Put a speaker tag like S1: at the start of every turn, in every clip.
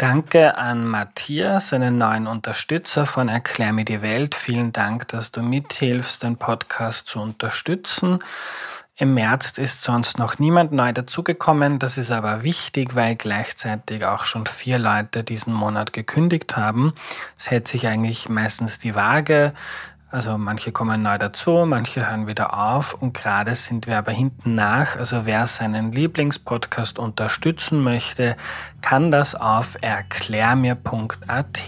S1: Danke an Matthias, einen neuen Unterstützer von Erklär mir die Welt. Vielen Dank, dass du mithilfst, den Podcast zu unterstützen. Im März ist sonst noch niemand neu dazugekommen. Das ist aber wichtig, weil gleichzeitig auch schon vier Leute diesen Monat gekündigt haben. Es hält sich eigentlich meistens die Waage. Also manche kommen neu dazu, manche hören wieder auf und gerade sind wir aber hinten nach. Also wer seinen Lieblingspodcast unterstützen möchte, kann das auf erklärmir.at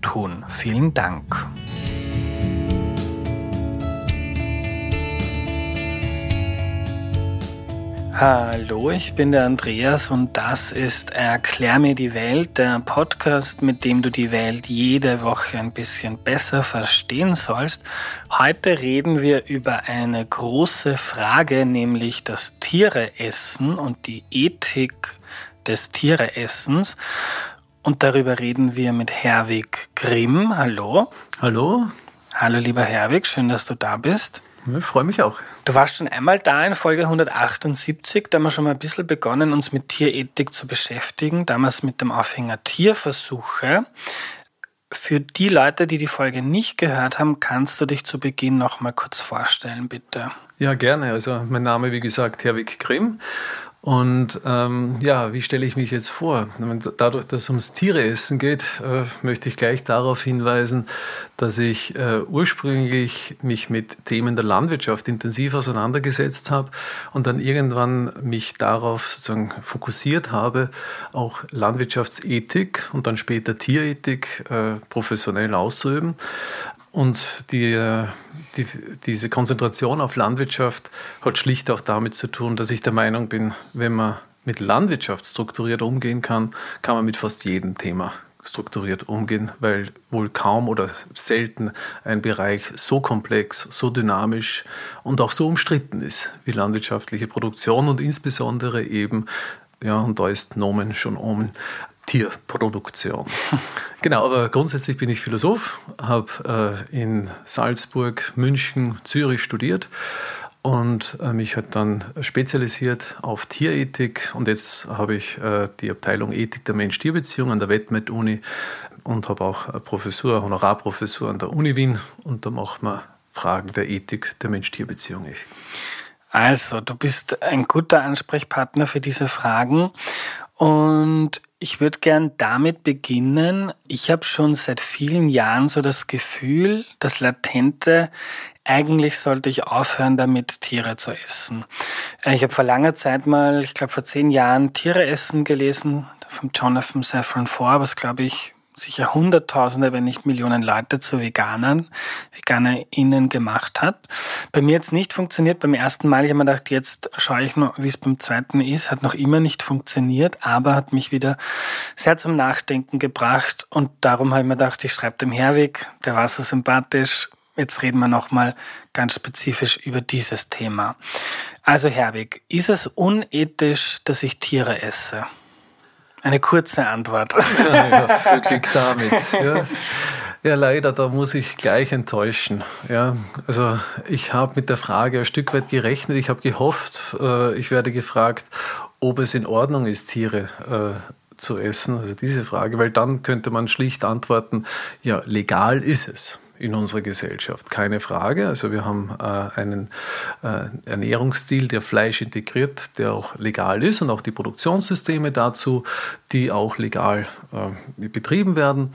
S1: tun. Vielen Dank. Hallo, ich bin der Andreas und das ist Erklär mir die Welt, der Podcast, mit dem du die Welt jede Woche ein bisschen besser verstehen sollst. Heute reden wir über eine große Frage, nämlich das Tiereessen und die Ethik des Tiereessens. Und darüber reden wir mit Herwig Grimm. Hallo.
S2: Hallo.
S1: Hallo, lieber Herwig, schön, dass du da bist.
S2: Ich freue mich auch.
S1: Du warst schon einmal da in Folge 178, da haben wir schon mal ein bisschen begonnen, uns mit Tierethik zu beschäftigen, damals mit dem Aufhänger Tierversuche. Für die Leute, die die Folge nicht gehört haben, kannst du dich zu Beginn noch mal kurz vorstellen, bitte.
S2: Ja, gerne. Also mein Name, wie gesagt, Herwig Grimm und ähm, ja, wie stelle ich mich jetzt vor? Dadurch, dass es ums Tiereessen geht, äh, möchte ich gleich darauf hinweisen, dass ich äh, ursprünglich mich mit Themen der Landwirtschaft intensiv auseinandergesetzt habe und dann irgendwann mich darauf sozusagen fokussiert habe, auch Landwirtschaftsethik und dann später Tierethik äh, professionell auszuüben. Und die, äh, die, diese Konzentration auf Landwirtschaft hat schlicht auch damit zu tun, dass ich der Meinung bin, wenn man mit Landwirtschaft strukturiert umgehen kann, kann man mit fast jedem Thema strukturiert umgehen, weil wohl kaum oder selten ein Bereich so komplex, so dynamisch und auch so umstritten ist wie landwirtschaftliche Produktion und insbesondere eben, ja, und da ist Nomen schon Omen, Tierproduktion. genau, aber grundsätzlich bin ich Philosoph, habe äh, in Salzburg, München, Zürich studiert und äh, mich hat dann spezialisiert auf Tierethik und jetzt habe ich äh, die Abteilung Ethik der Mensch-Tier-Beziehung an der WetMed-Uni und habe auch Professur, Honorarprofessur an der Uni Wien und da machen wir Fragen der Ethik der Mensch-Tier-Beziehung.
S1: Also, du bist ein guter Ansprechpartner für diese Fragen und ich würde gern damit beginnen. Ich habe schon seit vielen Jahren so das Gefühl, das Latente, eigentlich sollte ich aufhören, damit Tiere zu essen. Äh, ich habe vor langer Zeit mal, ich glaube vor zehn Jahren, Tiere essen gelesen, von Jonathan Safran Foer, glaube ich sicher Hunderttausende, wenn nicht Millionen Leute zu Veganern, VeganerInnen gemacht hat. Bei mir jetzt nicht funktioniert. Beim ersten Mal, ich habe mir gedacht, jetzt schaue ich noch, wie es beim zweiten ist. Hat noch immer nicht funktioniert, aber hat mich wieder sehr zum Nachdenken gebracht. Und darum habe ich mir gedacht, ich schreibe dem Herwig, der war so sympathisch. Jetzt reden wir nochmal ganz spezifisch über dieses Thema. Also Herwig, ist es unethisch, dass ich Tiere esse? Eine kurze Antwort.
S2: Ja, ja, Glück damit. Ja. ja. leider, da muss ich gleich enttäuschen. Ja, also ich habe mit der Frage ein Stück weit gerechnet. Ich habe gehofft, äh, ich werde gefragt, ob es in Ordnung ist, Tiere äh, zu essen. Also diese Frage, weil dann könnte man schlicht antworten, ja, legal ist es in unserer Gesellschaft. Keine Frage. Also wir haben äh, einen äh, Ernährungsstil, der Fleisch integriert, der auch legal ist und auch die Produktionssysteme dazu, die auch legal äh, betrieben werden.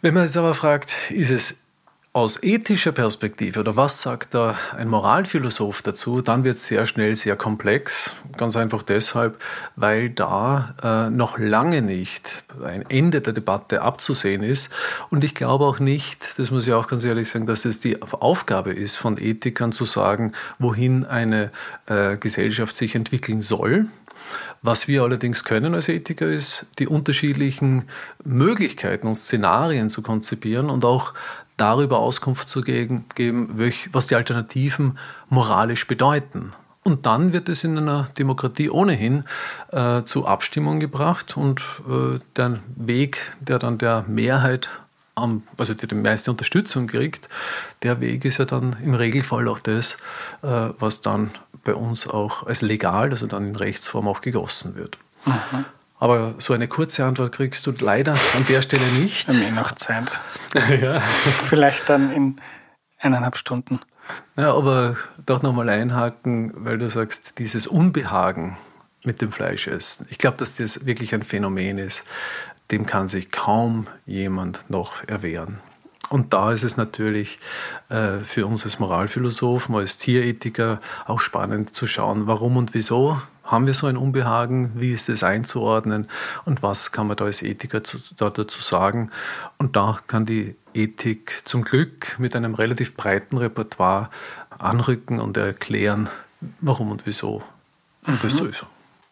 S2: Wenn man jetzt aber fragt, ist es aus ethischer Perspektive oder was sagt da ein Moralphilosoph dazu, dann wird es sehr schnell sehr komplex. Ganz einfach deshalb, weil da äh, noch lange nicht ein Ende der Debatte abzusehen ist. Und ich glaube auch nicht, das muss ich auch ganz ehrlich sagen, dass es die Aufgabe ist von Ethikern zu sagen, wohin eine äh, Gesellschaft sich entwickeln soll. Was wir allerdings können als Ethiker ist, die unterschiedlichen Möglichkeiten und Szenarien zu konzipieren und auch darüber Auskunft zu geben, was die Alternativen moralisch bedeuten. Und dann wird es in einer Demokratie ohnehin äh, zu Abstimmung gebracht und äh, der Weg, der dann der Mehrheit, am, also der die meiste Unterstützung kriegt, der Weg ist ja dann im Regelfall auch das, äh, was dann bei uns auch als legal, also dann in Rechtsform auch gegossen wird. Mhm. Aber so eine kurze Antwort kriegst du leider an der Stelle nicht.
S1: Wir haben eh noch Zeit. ja. Vielleicht dann in eineinhalb Stunden.
S2: Ja, aber doch nochmal einhaken, weil du sagst, dieses Unbehagen mit dem Fleischessen. Ich glaube, dass das wirklich ein Phänomen ist, dem kann sich kaum jemand noch erwehren. Und da ist es natürlich äh, für uns als Moralphilosophen, als Tierethiker auch spannend zu schauen, warum und wieso haben wir so ein Unbehagen, wie ist es einzuordnen und was kann man da als Ethiker zu, da dazu sagen. Und da kann die Ethik zum Glück mit einem relativ breiten Repertoire anrücken und erklären, warum und wieso mhm. das so ist.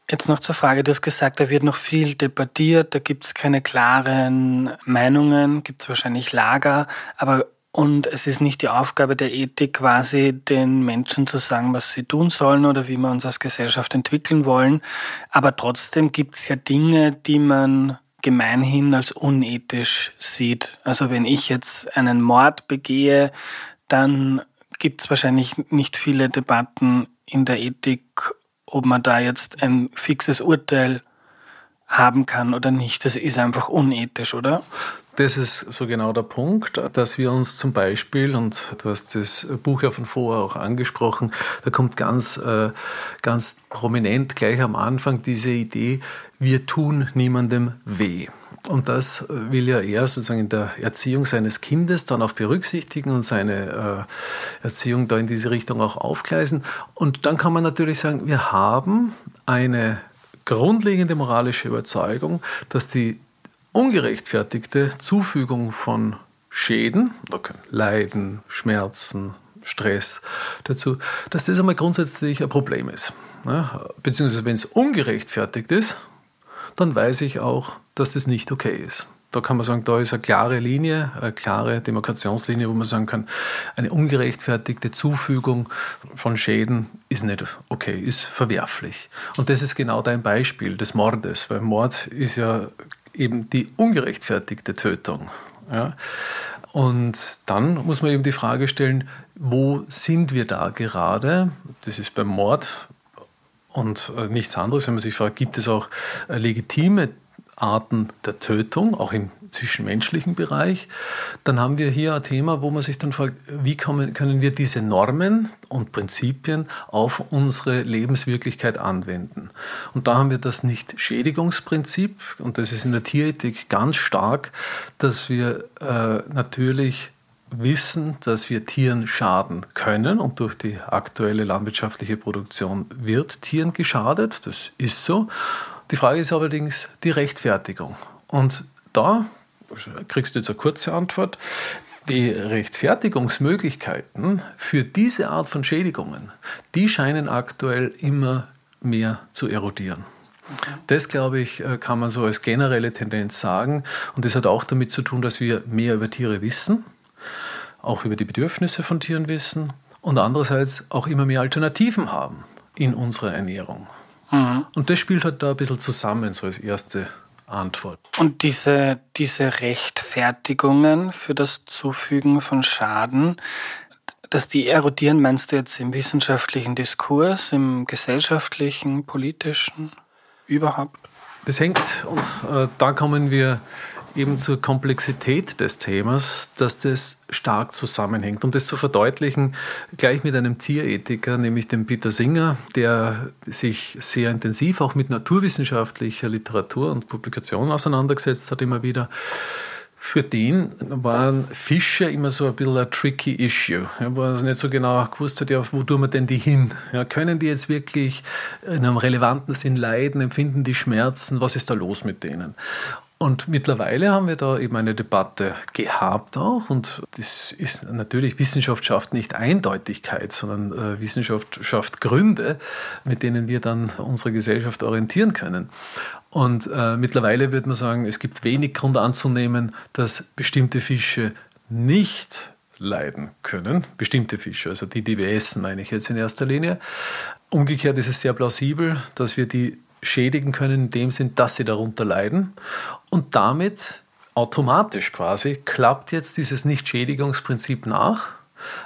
S1: Jetzt noch zur Frage, du hast gesagt, da wird noch viel debattiert, da gibt es keine klaren Meinungen, gibt es wahrscheinlich Lager, aber und es ist nicht die Aufgabe der Ethik, quasi den Menschen zu sagen, was sie tun sollen oder wie wir uns als Gesellschaft entwickeln wollen. Aber trotzdem gibt es ja Dinge, die man gemeinhin als unethisch sieht. Also wenn ich jetzt einen Mord begehe, dann gibt es wahrscheinlich nicht viele Debatten in der Ethik, ob man da jetzt ein fixes Urteil haben kann oder nicht. Das ist einfach unethisch, oder?
S2: Das ist so genau der Punkt, dass wir uns zum Beispiel, und du hast das Buch ja von vorher auch angesprochen, da kommt ganz, äh, ganz prominent gleich am Anfang diese Idee, wir tun niemandem weh. Und das will ja er sozusagen in der Erziehung seines Kindes dann auch berücksichtigen und seine äh, Erziehung da in diese Richtung auch aufgleisen. Und dann kann man natürlich sagen, wir haben eine grundlegende moralische Überzeugung, dass die ungerechtfertigte Zufügung von Schäden, Leiden, Schmerzen, Stress dazu, dass das einmal grundsätzlich ein Problem ist. Beziehungsweise wenn es ungerechtfertigt ist, dann weiß ich auch, dass das nicht okay ist. Da kann man sagen, da ist eine klare Linie, eine klare Demarkationslinie, wo man sagen kann, eine ungerechtfertigte Zufügung von Schäden ist nicht okay, ist verwerflich. Und das ist genau dein Beispiel des Mordes, weil Mord ist ja eben die ungerechtfertigte Tötung. Ja? Und dann muss man eben die Frage stellen, wo sind wir da gerade? Das ist beim Mord und äh, nichts anderes, wenn man sich fragt, gibt es auch äh, legitime Arten der Tötung, auch im zwischenmenschlichen Bereich, dann haben wir hier ein Thema, wo man sich dann fragt, wie können wir diese Normen und Prinzipien auf unsere Lebenswirklichkeit anwenden. Und da haben wir das Nicht-Schädigungsprinzip, und das ist in der Tierethik ganz stark, dass wir äh, natürlich wissen, dass wir Tieren schaden können und durch die aktuelle landwirtschaftliche Produktion wird Tieren geschadet, das ist so. Die Frage ist allerdings die Rechtfertigung. Und da kriegst du jetzt eine kurze Antwort. Die Rechtfertigungsmöglichkeiten für diese Art von Schädigungen, die scheinen aktuell immer mehr zu erodieren. Das, glaube ich, äh, kann man so als generelle Tendenz sagen. Und das hat auch damit zu tun, dass wir mehr über Tiere wissen, auch über die Bedürfnisse von Tieren wissen und andererseits auch immer mehr Alternativen haben in unserer Ernährung. Mhm. Und das spielt halt da ein bisschen zusammen, so als erste Antwort.
S1: Und diese, diese Rechtfertigungen für das Zufügen von Schaden, dass die erodieren, meinst du jetzt im wissenschaftlichen Diskurs, im gesellschaftlichen, politischen, überhaupt?
S2: Das hängt, und äh, da kommen wir eben zur Komplexität des Themas, dass das stark zusammenhängt. Um das zu verdeutlichen, gleich mit einem Tierethiker, nämlich dem Peter Singer, der sich sehr intensiv auch mit naturwissenschaftlicher Literatur und Publikationen auseinandergesetzt hat, immer wieder. Für den waren Fische immer so ein bisschen ein tricky issue. Er war nicht so genau gewusst hat, ja, wo tun wir denn die hin? Ja, können die jetzt wirklich in einem relevanten Sinn leiden? Empfinden die Schmerzen? Was ist da los mit denen? Und mittlerweile haben wir da eben eine Debatte gehabt auch. Und das ist natürlich, Wissenschaft schafft nicht Eindeutigkeit, sondern äh, Wissenschaft schafft Gründe, mit denen wir dann unsere Gesellschaft orientieren können. Und äh, mittlerweile würde man sagen, es gibt wenig Grund anzunehmen, dass bestimmte Fische nicht leiden können. Bestimmte Fische, also die, die wir essen, meine ich jetzt in erster Linie. Umgekehrt ist es sehr plausibel, dass wir die schädigen können in dem Sinn, dass sie darunter leiden. Und damit automatisch quasi klappt jetzt dieses Nichtschädigungsprinzip nach,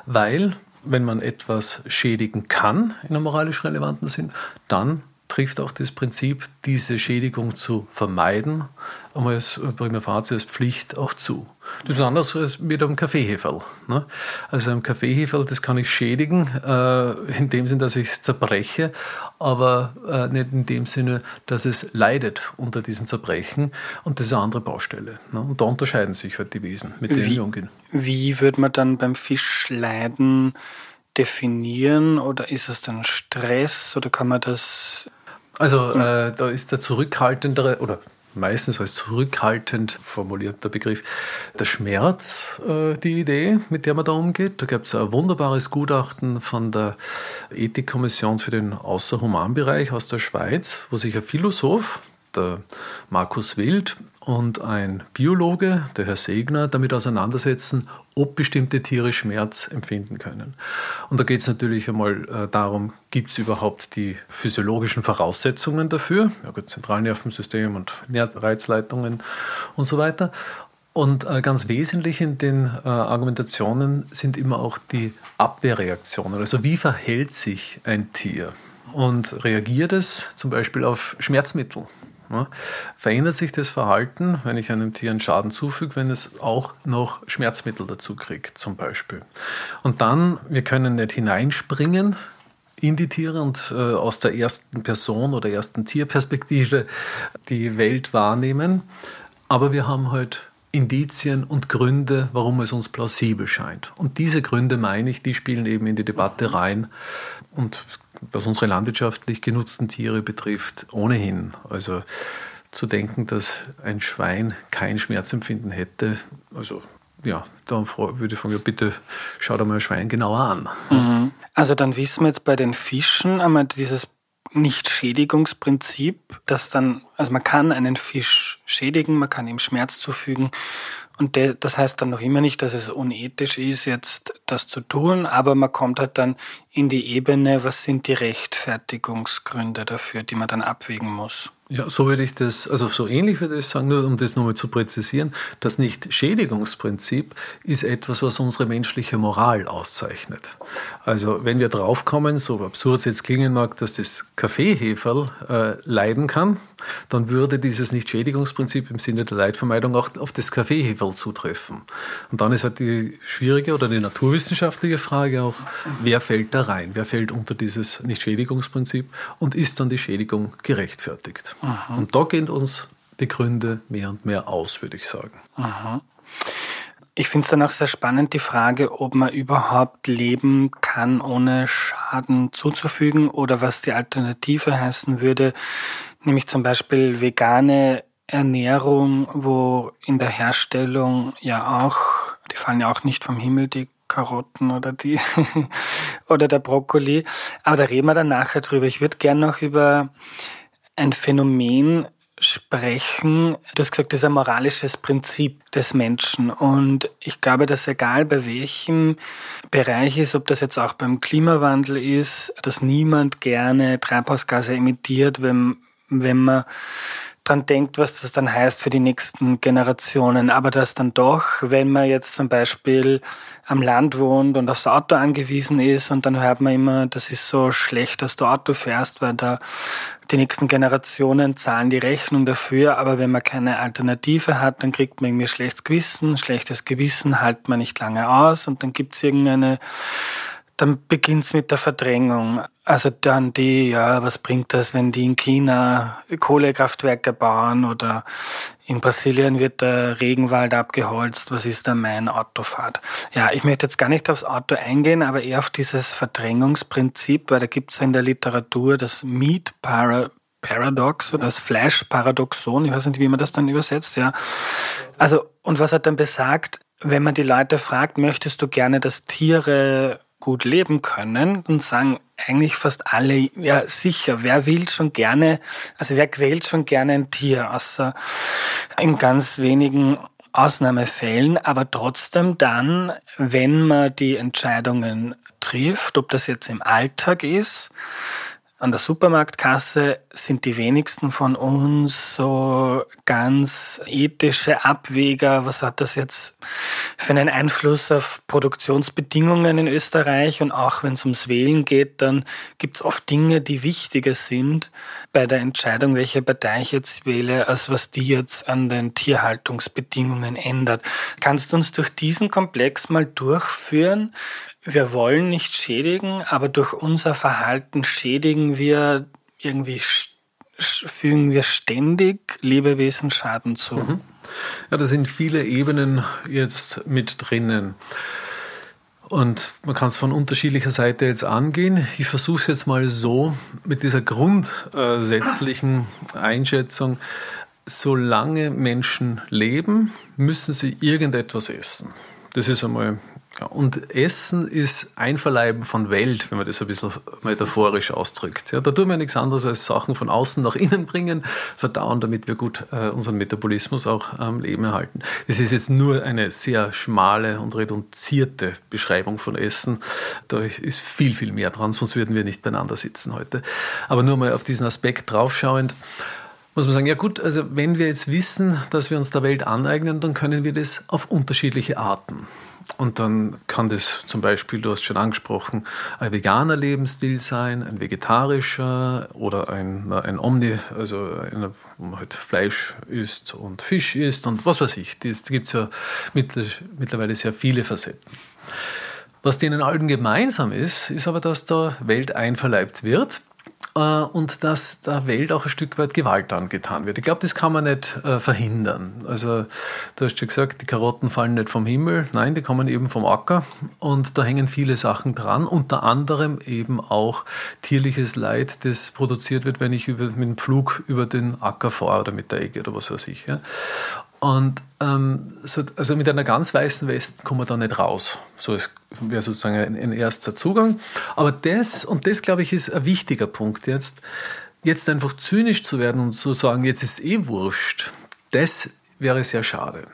S2: weil wenn man etwas schädigen kann in einem moralisch relevanten Sinn, dann trifft auch das Prinzip, diese Schädigung zu vermeiden, einmal als prima facie, als Pflicht auch zu. Das ist anders als mit einem Kaffeeheferl. Ne? Also ein Kaffeeheferl, das kann ich schädigen, äh, in dem Sinne, dass ich es zerbreche, aber äh, nicht in dem Sinne, dass es leidet unter diesem Zerbrechen. Und das ist eine andere Baustelle. Ne? Und da unterscheiden sich halt die Wesen, mit denen wir umgehen.
S1: Wie würde man dann beim Fisch leiden? definieren oder ist es dann Stress oder kann man das
S2: also äh, da ist der zurückhaltendere oder meistens als zurückhaltend formulierter Begriff der Schmerz äh, die Idee, mit der man da umgeht. Da gibt es ein wunderbares Gutachten von der Ethikkommission für den Außerhumanbereich aus der Schweiz, wo sich ein Philosoph, der Markus Wild, und ein Biologe, der Herr Segner, damit auseinandersetzen, ob bestimmte Tiere Schmerz empfinden können. Und da geht es natürlich einmal äh, darum, gibt es überhaupt die physiologischen Voraussetzungen dafür, ja gut, Zentralnervensystem und Reizleitungen und so weiter. Und äh, ganz wesentlich in den äh, Argumentationen sind immer auch die Abwehrreaktionen. Also wie verhält sich ein Tier? Und reagiert es zum Beispiel auf Schmerzmittel? Verändert sich das Verhalten, wenn ich einem Tier einen Schaden zufüge, wenn es auch noch Schmerzmittel dazu kriegt, zum Beispiel. Und dann, wir können nicht hineinspringen in die Tiere und äh, aus der ersten Person oder ersten Tierperspektive die Welt wahrnehmen, aber wir haben halt Indizien und Gründe, warum es uns plausibel scheint. Und diese Gründe, meine ich, die spielen eben in die Debatte rein. Und was unsere landwirtschaftlich genutzten Tiere betrifft, ohnehin. Also zu denken, dass ein Schwein kein Schmerzempfinden hätte, also ja, da würde ich fragen, ja, bitte schau dir mal ein Schwein genauer an.
S1: Mhm. Also dann wissen wir jetzt bei den Fischen einmal dieses Nicht-Schädigungsprinzip, dass dann, also man kann einen Fisch schädigen, man kann ihm Schmerz zufügen und de, das heißt dann noch immer nicht, dass es unethisch ist, jetzt das zu tun, aber man kommt halt dann in die Ebene, was sind die Rechtfertigungsgründe dafür, die man dann abwägen muss.
S2: Ja, so würde ich das, also so ähnlich würde ich sagen, nur um das nochmal zu präzisieren, das Nicht-Schädigungsprinzip ist etwas, was unsere menschliche Moral auszeichnet. Also wenn wir draufkommen, so absurd es jetzt klingen mag, dass das Kaffeeheferl äh, leiden kann, dann würde dieses Nicht-Schädigungsprinzip im Sinne der Leidvermeidung auch auf das Kaffeeheferl zutreffen. Und dann ist halt die schwierige oder die naturwissenschaftliche Frage auch, wer fällt da rein? Wer fällt unter dieses Nicht-Schädigungsprinzip und ist dann die Schädigung gerechtfertigt? Aha. Und da gehen uns die Gründe mehr und mehr aus, würde ich sagen.
S1: Aha. Ich finde es dann auch sehr spannend, die Frage, ob man überhaupt leben kann, ohne Schaden zuzufügen oder was die Alternative heißen würde, nämlich zum Beispiel vegane Ernährung, wo in der Herstellung ja auch, die fallen ja auch nicht vom Himmel, die Karotten oder die oder der Brokkoli, aber da reden wir dann nachher drüber. Ich würde gerne noch über ein Phänomen sprechen. Du hast gesagt, das ist ein moralisches Prinzip des Menschen. Und ich glaube, dass egal bei welchem Bereich ist, ob das jetzt auch beim Klimawandel ist, dass niemand gerne Treibhausgase emittiert, wenn, wenn man dran denkt, was das dann heißt für die nächsten Generationen. Aber dass dann doch, wenn man jetzt zum Beispiel am Land wohnt und aufs Auto angewiesen ist und dann hört man immer, das ist so schlecht, dass du Auto fährst, weil da die nächsten Generationen zahlen die Rechnung dafür, aber wenn man keine Alternative hat, dann kriegt man irgendwie schlechtes Gewissen, schlechtes Gewissen hält man nicht lange aus und dann gibt's irgendeine dann beginnt's mit der Verdrängung. Also dann die, ja, was bringt das, wenn die in China Kohlekraftwerke bauen oder in Brasilien wird der Regenwald abgeholzt, was ist da mein Autofahrt? Ja, ich möchte jetzt gar nicht aufs Auto eingehen, aber eher auf dieses Verdrängungsprinzip, weil da gibt's ja in der Literatur das Meat Paradox oder das Flash-Paradoxon, ich weiß nicht, wie man das dann übersetzt, ja. Also, und was hat dann besagt, wenn man die Leute fragt, möchtest du gerne, dass Tiere gut leben können, dann sagen eigentlich fast alle, ja sicher, wer will schon gerne, also wer quält schon gerne ein Tier, außer in ganz wenigen Ausnahmefällen, aber trotzdem dann, wenn man die Entscheidungen trifft, ob das jetzt im Alltag ist, an der Supermarktkasse sind die wenigsten von uns so ganz ethische Abwäger, was hat das jetzt für einen Einfluss auf Produktionsbedingungen in Österreich. Und auch wenn es ums Wählen geht, dann gibt es oft Dinge, die wichtiger sind bei der Entscheidung, welche Partei ich jetzt wähle, als was die jetzt an den Tierhaltungsbedingungen ändert. Kannst du uns durch diesen Komplex mal durchführen? Wir wollen nicht schädigen, aber durch unser Verhalten schädigen wir irgendwie fügen wir ständig Lebewesen Schaden zu. Mhm.
S2: Ja, da sind viele Ebenen jetzt mit drinnen. Und man kann es von unterschiedlicher Seite jetzt angehen. Ich versuche es jetzt mal so mit dieser grundsätzlichen Einschätzung. Solange Menschen leben, müssen sie irgendetwas essen. Das ist einmal und Essen ist Einverleiben von Welt, wenn man das ein bisschen metaphorisch ausdrückt. Ja, da tun wir nichts anderes als Sachen von außen nach innen bringen, verdauen, damit wir gut äh, unseren Metabolismus auch am Leben erhalten. Das ist jetzt nur eine sehr schmale und reduzierte Beschreibung von Essen. Da ist viel, viel mehr dran, sonst würden wir nicht beieinander sitzen heute. Aber nur mal auf diesen Aspekt draufschauend muss man sagen, ja gut, also wenn wir jetzt wissen, dass wir uns der Welt aneignen, dann können wir das auf unterschiedliche Arten. Und dann kann das zum Beispiel, du hast schon angesprochen, ein veganer Lebensstil sein, ein vegetarischer oder ein, ein Omni, also man halt Fleisch isst und Fisch isst und was weiß ich. Es gibt ja mittlerweile sehr viele Facetten. Was denen allen gemeinsam ist, ist aber, dass da Welt einverleibt wird und dass der Welt auch ein Stück weit Gewalt angetan wird. Ich glaube, das kann man nicht äh, verhindern. Also, du hast schon gesagt, die Karotten fallen nicht vom Himmel, nein, die kommen eben vom Acker und da hängen viele Sachen dran, unter anderem eben auch tierliches Leid, das produziert wird, wenn ich über, mit dem Flug über den Acker fahre oder mit der Egge oder was weiß ich. Ja. Und ähm, so, also mit einer ganz weißen Weste kommen wir da nicht raus. So wäre sozusagen ein, ein, erster Zugang. Aber das, und das glaube ich, ist ein wichtiger Punkt jetzt, jetzt einfach zynisch zu werden und zu sagen, jetzt ist eh wurscht, das wäre sehr schade.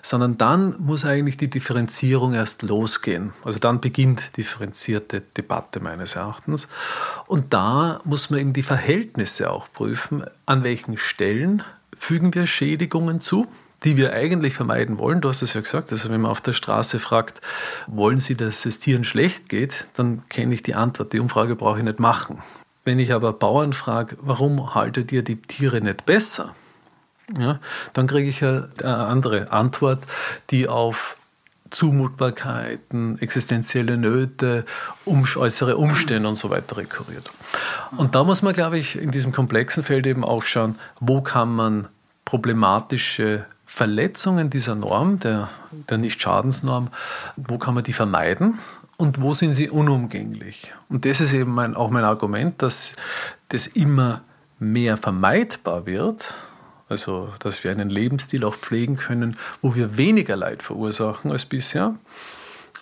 S2: Sondern dann muss eigentlich die Differenzierung erst losgehen. Also dann beginnt differenzierte Debatte meines Erachtens. Und da muss man eben die Verhältnisse auch prüfen, an welchen Stellen fügen wir Schädigungen zu die wir eigentlich vermeiden wollen. Du hast es ja gesagt, also wenn man auf der Straße fragt, wollen Sie, dass es Tieren schlecht geht, dann kenne ich die Antwort. Die Umfrage brauche ich nicht machen. Wenn ich aber Bauern frage, warum haltet ihr die Tiere nicht besser? Ja, dann kriege ich eine andere Antwort, die auf Zumutbarkeiten, existenzielle Nöte, um, äußere Umstände und so weiter rekurriert. Und da muss man, glaube ich, in diesem komplexen Feld eben auch schauen, wo kann man problematische Verletzungen dieser Norm, der, der Nicht-Schadensnorm, wo kann man die vermeiden und wo sind sie unumgänglich? Und das ist eben mein, auch mein Argument, dass das immer mehr vermeidbar wird, also dass wir einen Lebensstil auch pflegen können, wo wir weniger Leid verursachen als bisher.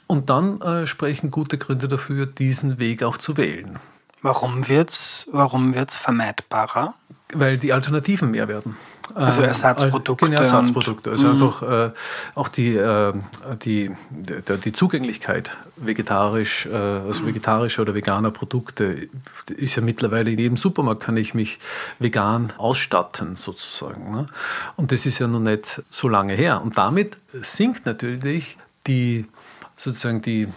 S2: Und dann äh, sprechen gute Gründe dafür, diesen Weg auch zu wählen.
S1: Warum wird es warum wird's vermeidbarer?
S2: Weil die Alternativen mehr werden.
S1: Also Ersatzprodukte.
S2: Genau, Ersatzprodukte. Also mhm. einfach äh, auch die, äh, die, die, die, Zugänglichkeit vegetarisch, äh, also vegetarischer oder veganer Produkte ist ja mittlerweile in jedem Supermarkt kann ich mich vegan ausstatten sozusagen. Ne? Und das ist ja noch nicht so lange her. Und damit sinkt natürlich die sozusagen die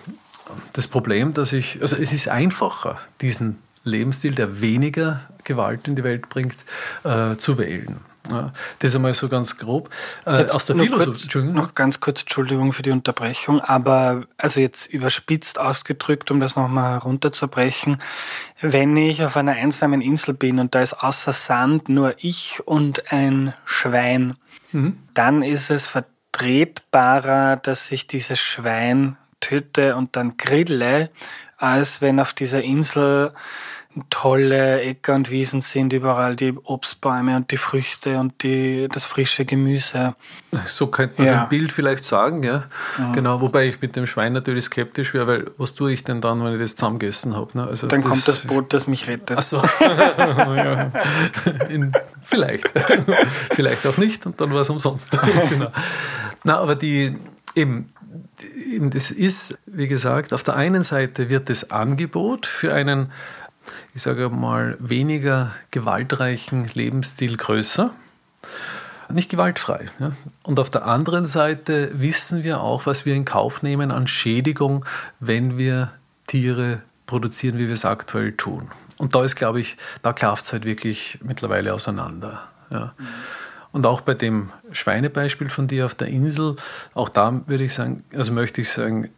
S2: das Problem, dass ich, also es ist einfacher, diesen Lebensstil, der weniger Gewalt in die Welt bringt, äh, zu wählen. Ja, das ist einmal so ganz grob.
S1: Äh, aus der Philosophie. Noch ganz kurz, Entschuldigung für die Unterbrechung, aber also jetzt überspitzt ausgedrückt, um das nochmal herunterzubrechen, wenn ich auf einer einsamen Insel bin und da ist außer Sand nur ich und ein Schwein, mhm. dann ist es vertretbarer, dass ich dieses Schwein töte und dann grille, als wenn auf dieser Insel tolle Äcker und Wiesen sind, überall die Obstbäume und die Früchte und die, das frische Gemüse.
S2: So könnte man ja. ein Bild vielleicht sagen, ja. ja. Genau, wobei ich mit dem Schwein natürlich skeptisch wäre, weil was tue ich denn dann, wenn ich das zusammengegessen habe? Ne?
S1: Also dann das, kommt das Boot, das mich rettet.
S2: Ach so. In, vielleicht. vielleicht auch nicht und dann war es umsonst. genau. Na, aber die, eben, das ist, wie gesagt, auf der einen Seite wird das Angebot für einen, ich sage mal, weniger gewaltreichen Lebensstil größer. nicht gewaltfrei. Ja? Und auf der anderen Seite wissen wir auch, was wir in Kauf nehmen an Schädigung, wenn wir Tiere produzieren, wie wir es aktuell tun. Und da ist, glaube ich, da klafft es halt wirklich mittlerweile auseinander. Ja. Und auch bei dem Schweinebeispiel von dir auf der Insel, auch da würde ich sagen, also möchte ich sagen,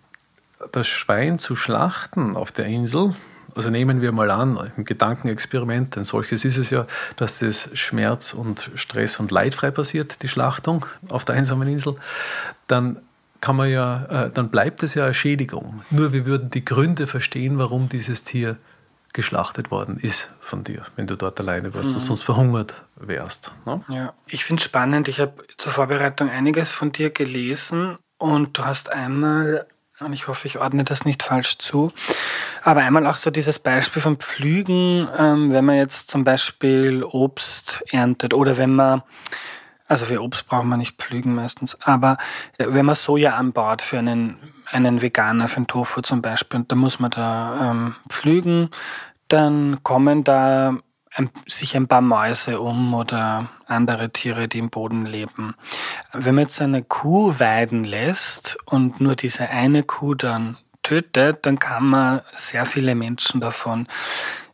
S2: das Schwein zu schlachten auf der Insel, also nehmen wir mal an, im Gedankenexperiment, denn solches ist es ja, dass das Schmerz und Stress und leidfrei passiert, die Schlachtung auf der einsamen Insel, dann kann man ja, äh, dann bleibt es ja eine Schädigung. Nur wir würden die Gründe verstehen, warum dieses Tier geschlachtet worden ist von dir, wenn du dort alleine warst mhm. und sonst verhungert wärst.
S1: Ne? Ja, ich finde es spannend. Ich habe zur Vorbereitung einiges von dir gelesen und du hast einmal, und ich hoffe, ich ordne das nicht falsch zu, aber einmal auch so dieses Beispiel vom Pflügen, ähm, wenn man jetzt zum Beispiel Obst erntet oder wenn man also für Obst braucht man nicht pflügen meistens. Aber äh, wenn man Soja anbaut für einen, einen Veganer, für einen Tofu zum Beispiel, und da muss man da ähm, pflügen, dann kommen da sich ein paar Mäuse um oder andere Tiere, die im Boden leben. Wenn man jetzt eine Kuh weiden lässt und nur diese eine Kuh dann tötet, dann kann man sehr viele Menschen davon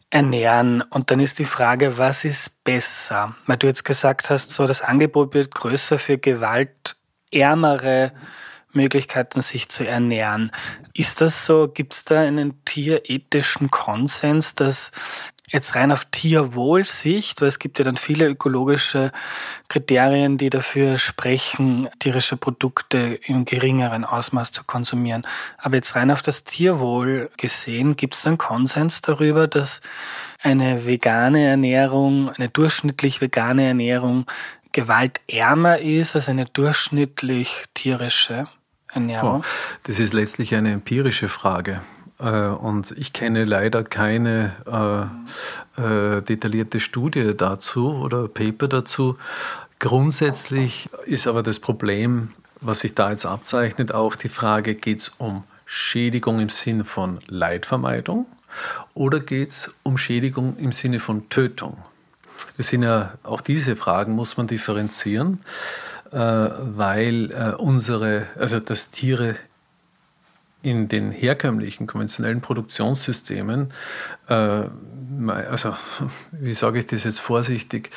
S1: ernähren. Und dann ist die Frage, was ist besser? Weil du jetzt gesagt hast, so das Angebot wird größer für gewaltärmere Möglichkeiten, sich zu ernähren. Ist das so? Gibt es da einen tierethischen Konsens, dass jetzt rein auf Tierwohlsicht, weil es gibt ja dann viele ökologische Kriterien, die dafür sprechen, tierische Produkte im geringeren Ausmaß zu konsumieren. Aber jetzt rein auf das Tierwohl gesehen, gibt es dann Konsens darüber, dass eine vegane Ernährung, eine durchschnittlich vegane Ernährung gewaltärmer ist als eine durchschnittlich tierische Ernährung?
S2: Das ist letztlich eine empirische Frage. Äh, und ich kenne leider keine äh, äh, detaillierte Studie dazu oder Paper dazu. Grundsätzlich ist aber das Problem, was sich da jetzt abzeichnet, auch die Frage, geht es um Schädigung im Sinne von Leidvermeidung oder geht es um Schädigung im Sinne von Tötung? Das sind ja auch diese Fragen muss man differenzieren, weil unsere, also dass Tiere in den herkömmlichen konventionellen Produktionssystemen, äh, also wie sage ich das jetzt vorsichtig,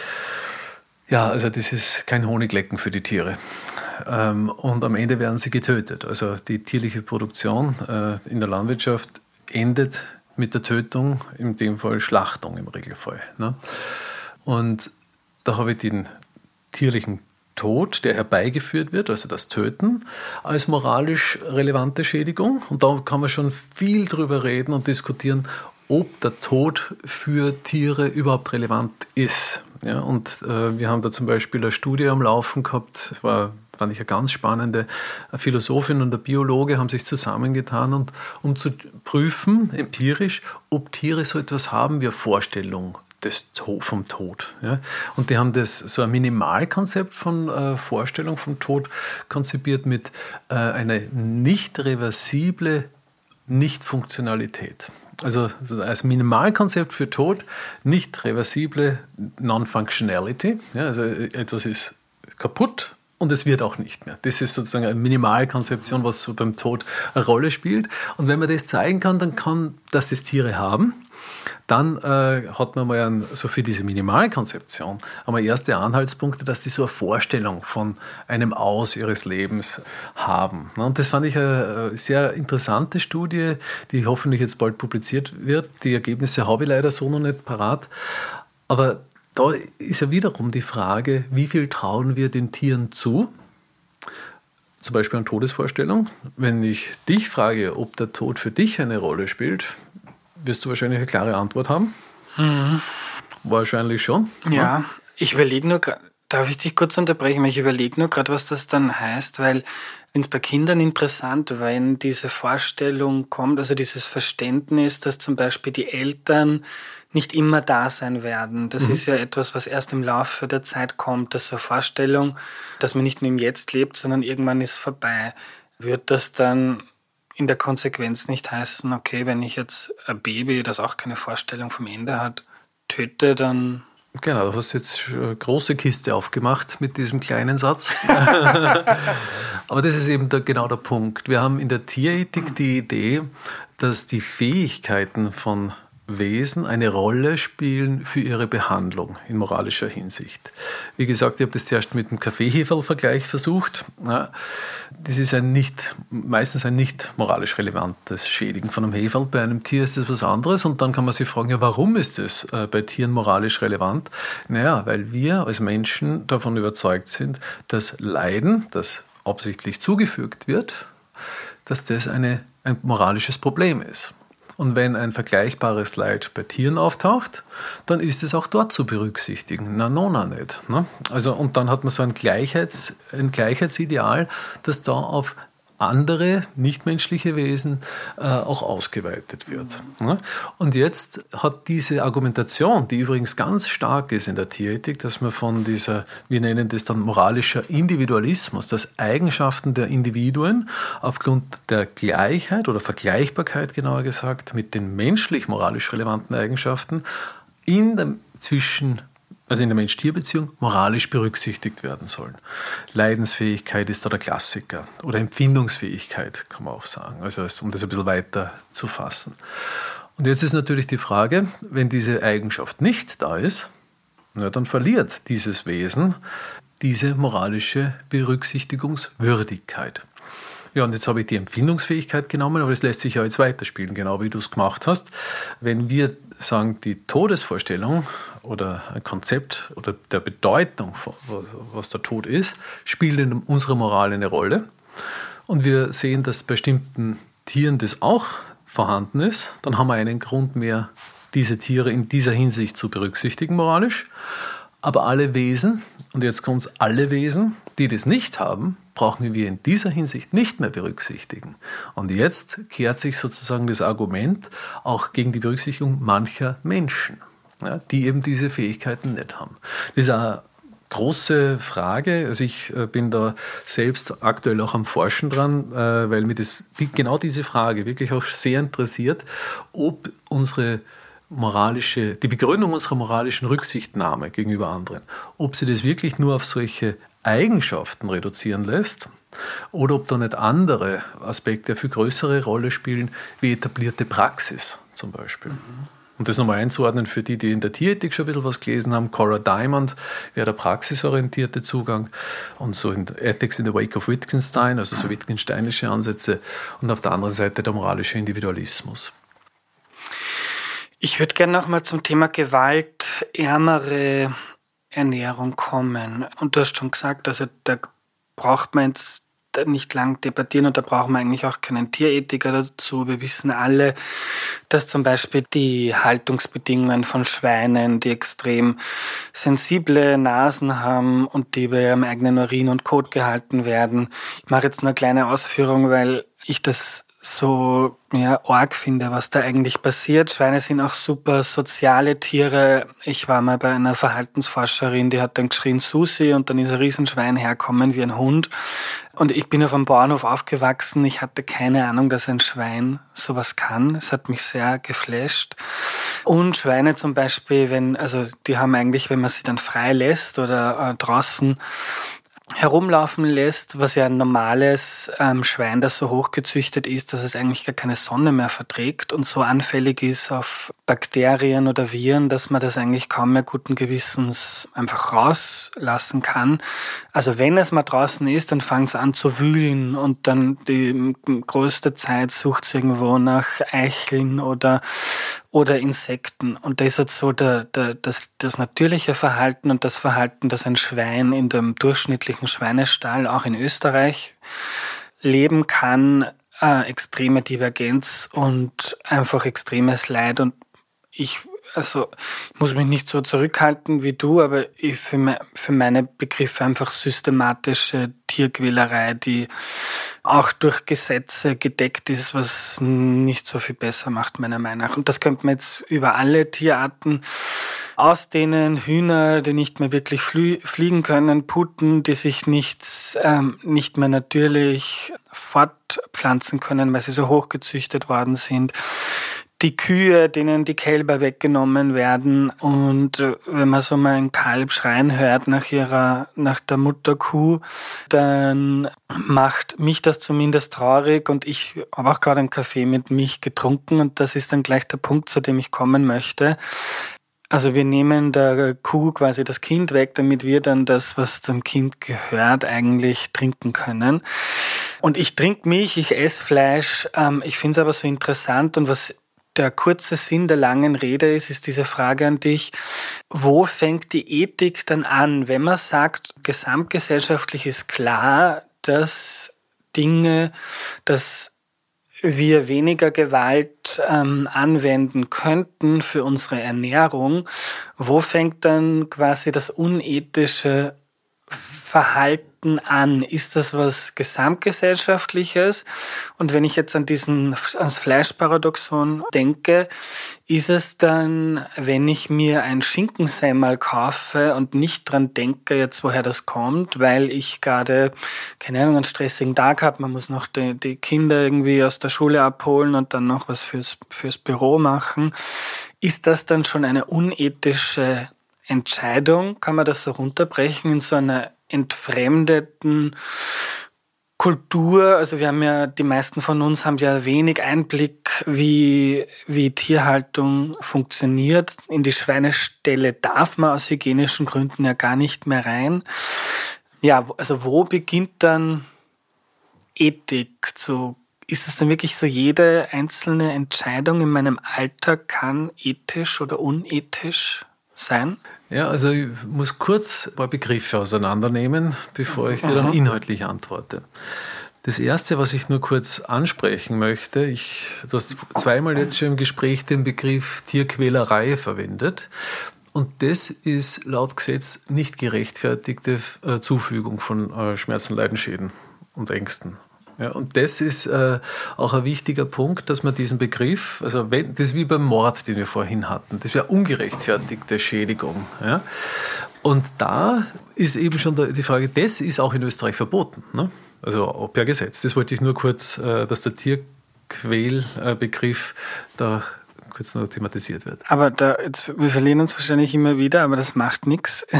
S2: ja, also das ist kein Honiglecken für die Tiere. Ähm, und am Ende werden sie getötet. Also die tierliche Produktion äh, in der Landwirtschaft endet mit der Tötung, in dem Fall Schlachtung im Regelfall. Ne? Und da habe ich den tierlichen Tod, der herbeigeführt wird, also das Töten, als moralisch relevante Schädigung. Und da kann man schon viel drüber reden und diskutieren, ob der Tod für Tiere überhaupt relevant ist. Ja, und äh, wir haben da zum Beispiel eine Studie am Laufen gehabt, war, fand ich eine ganz spannende, eine Philosophin und der Biologe haben sich zusammengetan, und, um zu prüfen, empirisch, ob Tiere so etwas haben wie eine Vorstellung des vom Tod. Ja. Und die haben das so ein Minimalkonzept von äh, Vorstellung vom Tod konzipiert mit äh, einer nicht reversible Nicht-Funktionalität. Also als Minimalkonzept für Tod nicht reversible Non-Functionality. Ja, also etwas ist kaputt und es wird auch nicht mehr. Das ist sozusagen eine Minimalkonzeption, was so beim Tod eine Rolle spielt. Und wenn man das zeigen kann, dann kann, dass das Tiere haben, dann äh, hat man mal ein, so für diese Minimalkonzeption einmal erste Anhaltspunkte, dass die so eine Vorstellung von einem Aus ihres Lebens haben. Und das fand ich eine sehr interessante Studie, die hoffentlich jetzt bald publiziert wird. Die Ergebnisse habe ich leider so noch nicht parat. Aber da ist ja wiederum die Frage, wie viel trauen wir den Tieren zu? Zum Beispiel an Todesvorstellung. Wenn ich dich frage, ob der Tod für dich eine Rolle spielt, wirst du wahrscheinlich eine klare Antwort haben. Mhm. Wahrscheinlich schon.
S1: Ja, ja. ich überlege nur gerade, darf ich dich kurz unterbrechen? Ich überlege nur gerade, was das dann heißt, weil finde es bei Kindern interessant, wenn diese Vorstellung kommt, also dieses Verständnis, dass zum Beispiel die Eltern nicht immer da sein werden. Das mhm. ist ja etwas, was erst im Laufe der Zeit kommt, dass so eine Vorstellung, dass man nicht nur im Jetzt lebt, sondern irgendwann ist vorbei. Wird das dann in der Konsequenz nicht heißen, okay, wenn ich jetzt ein Baby, das auch keine Vorstellung vom Ende hat, töte, dann
S2: Genau, du hast jetzt eine äh, große Kiste aufgemacht mit diesem kleinen Satz. Aber das ist eben der, genau der Punkt. Wir haben in der Tierethik die Idee, dass die Fähigkeiten von Wesen eine Rolle spielen für ihre Behandlung in moralischer Hinsicht. Wie gesagt, ich habe das zuerst mit dem Kaffeeheferl-Vergleich versucht. Das ist ein nicht, meistens ein nicht moralisch relevantes Schädigen von einem Heferl. Bei einem Tier ist das was anderes und dann kann man sich fragen, ja, warum ist das äh, bei Tieren moralisch relevant? Naja, weil wir als Menschen davon überzeugt sind, dass Leiden, das absichtlich zugefügt wird, dass das eine, ein moralisches Problem ist. Und wenn ein vergleichbares Leid bei Tieren auftaucht, dann ist es auch dort zu berücksichtigen. Na, nona nicht. Ne? Also, und dann hat man so ein, Gleichheits, ein Gleichheitsideal, das da auf andere nichtmenschliche Wesen äh, auch ausgeweitet wird. Ja? Und jetzt hat diese Argumentation, die übrigens ganz stark ist in der Tierethik, dass man von dieser, wir nennen das dann moralischer Individualismus, dass Eigenschaften der Individuen aufgrund der Gleichheit oder Vergleichbarkeit genauer gesagt mit den menschlich moralisch relevanten Eigenschaften in der zwischen also in der Mensch-Tier-Beziehung, moralisch berücksichtigt werden sollen. Leidensfähigkeit ist da der Klassiker. Oder Empfindungsfähigkeit, kann man auch sagen, also um das ein bisschen weiter zu fassen. Und jetzt ist natürlich die Frage, wenn diese Eigenschaft nicht da ist, na, dann verliert dieses Wesen diese moralische Berücksichtigungswürdigkeit. Ja, und jetzt habe ich die Empfindungsfähigkeit genommen, aber das lässt sich ja jetzt weiterspielen, genau wie du es gemacht hast. Wenn wir sagen, die Todesvorstellung oder ein Konzept oder der Bedeutung, was der Tod ist, spielt in unserer Moral eine Rolle. Und wir sehen, dass bei bestimmten Tieren das auch vorhanden ist. Dann haben wir einen Grund mehr, diese Tiere in dieser Hinsicht zu berücksichtigen moralisch. Aber alle Wesen, und jetzt kommt es, alle Wesen, die das nicht haben, brauchen wir in dieser Hinsicht nicht mehr berücksichtigen. Und jetzt kehrt sich sozusagen das Argument auch gegen die Berücksichtigung mancher Menschen, ja, die eben diese Fähigkeiten nicht haben. Das ist eine große Frage. Also ich äh, bin da selbst aktuell auch am Forschen dran, äh, weil mir das, die, genau diese Frage wirklich auch sehr interessiert, ob unsere moralische, die Begründung unserer moralischen Rücksichtnahme gegenüber anderen, ob sie das wirklich nur auf solche Eigenschaften reduzieren lässt oder ob da nicht andere Aspekte eine viel größere Rolle spielen, wie etablierte Praxis zum Beispiel. Mhm. Und das nochmal einzuordnen für die, die in der Tierethik schon ein bisschen was gelesen haben. Cora Diamond wäre der praxisorientierte Zugang und so in Ethics in the Wake of Wittgenstein, also so Wittgensteinische Ansätze und auf der anderen Seite der moralische Individualismus.
S1: Ich würde gerne nochmal zum Thema gewaltärmere Ernährung kommen. Und du hast schon gesagt, also da braucht man jetzt nicht lang debattieren und da brauchen wir eigentlich auch keinen Tierethiker dazu. Wir wissen alle, dass zum Beispiel die Haltungsbedingungen von Schweinen, die extrem sensible Nasen haben und die bei ihrem eigenen Urin und Kot gehalten werden. Ich mache jetzt nur eine kleine Ausführung, weil ich das so ja, arg finde, was da eigentlich passiert. Schweine sind auch super soziale Tiere. Ich war mal bei einer Verhaltensforscherin, die hat dann geschrien Susi und dann ist ein Riesenschwein herkommen wie ein Hund. Und ich bin auf einem Bauernhof aufgewachsen. Ich hatte keine Ahnung, dass ein Schwein sowas kann. Es hat mich sehr geflasht. Und Schweine zum Beispiel, wenn, also die haben eigentlich, wenn man sie dann frei lässt oder äh, draußen, herumlaufen lässt, was ja ein normales ähm, Schwein, das so hochgezüchtet ist, dass es eigentlich gar keine Sonne mehr verträgt und so anfällig ist auf Bakterien oder Viren, dass man das eigentlich kaum mehr guten Gewissens einfach rauslassen kann. Also wenn es mal draußen ist, dann fängt es an zu wühlen und dann die größte Zeit sucht es irgendwo nach Eicheln oder oder Insekten. Und das ist jetzt so der, der, das, das natürliche Verhalten und das Verhalten, das ein Schwein in dem durchschnittlichen Schweinestall auch in Österreich leben kann, äh, extreme Divergenz und einfach extremes Leid. Und ich also ich muss mich nicht so zurückhalten wie du, aber ich für, me, für meine Begriffe einfach systematische Tierquälerei, die auch durch Gesetze gedeckt ist, was nicht so viel besser macht, meiner Meinung nach. Und das könnte man jetzt über alle Tierarten ausdehnen. Hühner, die nicht mehr wirklich fliegen können, Puten, die sich nicht, ähm, nicht mehr natürlich fortpflanzen können, weil sie so hochgezüchtet worden sind die Kühe, denen die Kälber weggenommen werden. Und äh, wenn man so mal ein Kalb schreien hört nach ihrer, nach der Mutterkuh, dann macht mich das zumindest traurig und ich habe auch gerade einen Kaffee mit mich getrunken und das ist dann gleich der Punkt, zu dem ich kommen möchte. Also wir nehmen der Kuh quasi das Kind weg, damit wir dann das, was dem Kind gehört, eigentlich trinken können. Und ich trinke Milch, ich esse Fleisch. Ähm, ich finde es aber so interessant und was der kurze Sinn der langen Rede ist, ist diese Frage an dich, wo fängt die Ethik dann an, wenn man sagt, gesamtgesellschaftlich ist klar, dass Dinge, dass wir weniger Gewalt ähm, anwenden könnten für unsere Ernährung, wo fängt dann quasi das unethische Verhalten an? Ist das was Gesamtgesellschaftliches? Und wenn ich jetzt an diesen, ans Fleischparadoxon denke, ist es dann, wenn ich mir ein Schinkensemmel kaufe und nicht dran denke, jetzt woher das kommt, weil ich gerade, keine Ahnung, einen stressigen Tag habe, man muss noch die, die Kinder irgendwie aus der Schule abholen und dann noch was fürs, fürs Büro machen, ist das dann schon eine unethische Entscheidung? Kann man das so runterbrechen in so einer entfremdeten Kultur, also wir haben ja, die meisten von uns haben ja wenig Einblick, wie, wie Tierhaltung funktioniert. In die Schweineställe darf man aus hygienischen Gründen ja gar nicht mehr rein. Ja, also wo beginnt dann Ethik zu, ist es dann wirklich so, jede einzelne Entscheidung in meinem Alltag kann ethisch oder unethisch sein?
S2: Ja, also ich muss kurz ein paar Begriffe auseinandernehmen, bevor ich dir dann inhaltlich antworte. Das Erste, was ich nur kurz ansprechen möchte, ich, du hast zweimal jetzt schon im Gespräch den Begriff Tierquälerei verwendet. Und das ist laut Gesetz nicht gerechtfertigte äh, Zufügung von äh, Schmerzen, Leidenschäden und Ängsten. Ja, und das ist äh, auch ein wichtiger Punkt, dass man diesen Begriff, also wenn, das ist wie beim Mord, den wir vorhin hatten, das wäre ungerechtfertigte Schädigung. Ja? Und da ist eben schon die Frage, das ist auch in Österreich verboten, ne? also per Gesetz. Das wollte ich nur kurz, äh, dass der Tierquälbegriff da kurz noch thematisiert wird.
S1: Aber da, jetzt, wir verlieren uns wahrscheinlich immer wieder, aber das macht nichts.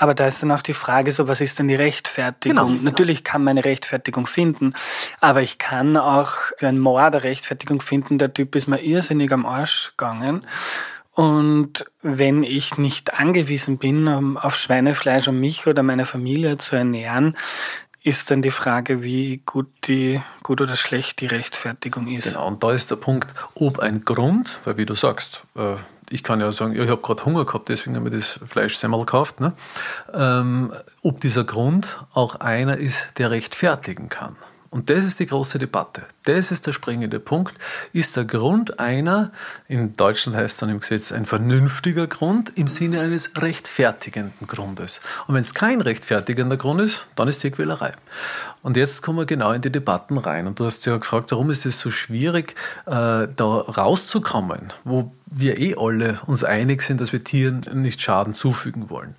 S1: Aber da ist dann auch die Frage so, was ist denn die Rechtfertigung? Genau, Natürlich kann man eine Rechtfertigung finden, aber ich kann auch für einen Mord eine Rechtfertigung finden. Der Typ ist mir irrsinnig am Arsch gegangen. Und wenn ich nicht angewiesen bin, um auf Schweinefleisch, um mich oder meine Familie zu ernähren, ist dann die Frage, wie gut die gut oder schlecht die Rechtfertigung ist.
S2: Genau, und da ist der Punkt, ob ein Grund, weil wie du sagst, äh, ich kann ja sagen, ich habe gerade Hunger gehabt, deswegen habe ich das Fleischsemmel gekauft, ne? ähm, ob dieser Grund auch einer ist, der rechtfertigen kann. Und das ist die große Debatte. Das ist der springende Punkt. Ist der Grund einer, in Deutschland heißt es dann im Gesetz ein vernünftiger Grund im Sinne eines rechtfertigenden Grundes. Und wenn es kein rechtfertigender Grund ist, dann ist die Quälerei. Und jetzt kommen wir genau in die Debatten rein. Und du hast ja gefragt, warum ist es so schwierig, äh, da rauszukommen, wo wir eh alle uns einig sind, dass wir Tieren nicht Schaden zufügen wollen.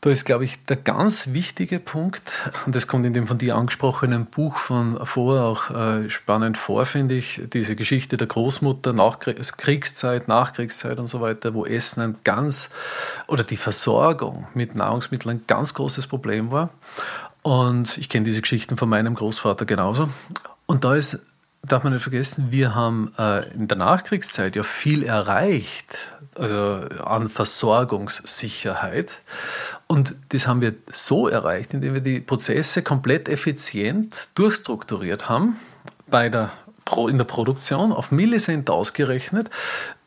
S2: Da ist, glaube ich, der ganz wichtige Punkt, und das kommt in dem von dir angesprochenen Buch von vor auch äh, spannend vor, finde ich, diese Geschichte der Großmutter, Nachkriegszeit, Nachkriegszeit und so weiter, wo Essen ein ganz, oder die Versorgung mit Nahrungsmitteln ein ganz großes Problem war. Und ich kenne diese Geschichten von meinem Großvater genauso. Und da ist, darf man nicht vergessen, wir haben äh, in der Nachkriegszeit ja viel erreicht, also an Versorgungssicherheit. Und das haben wir so erreicht, indem wir die Prozesse komplett effizient durchstrukturiert haben bei der in der Produktion auf Millicent ausgerechnet,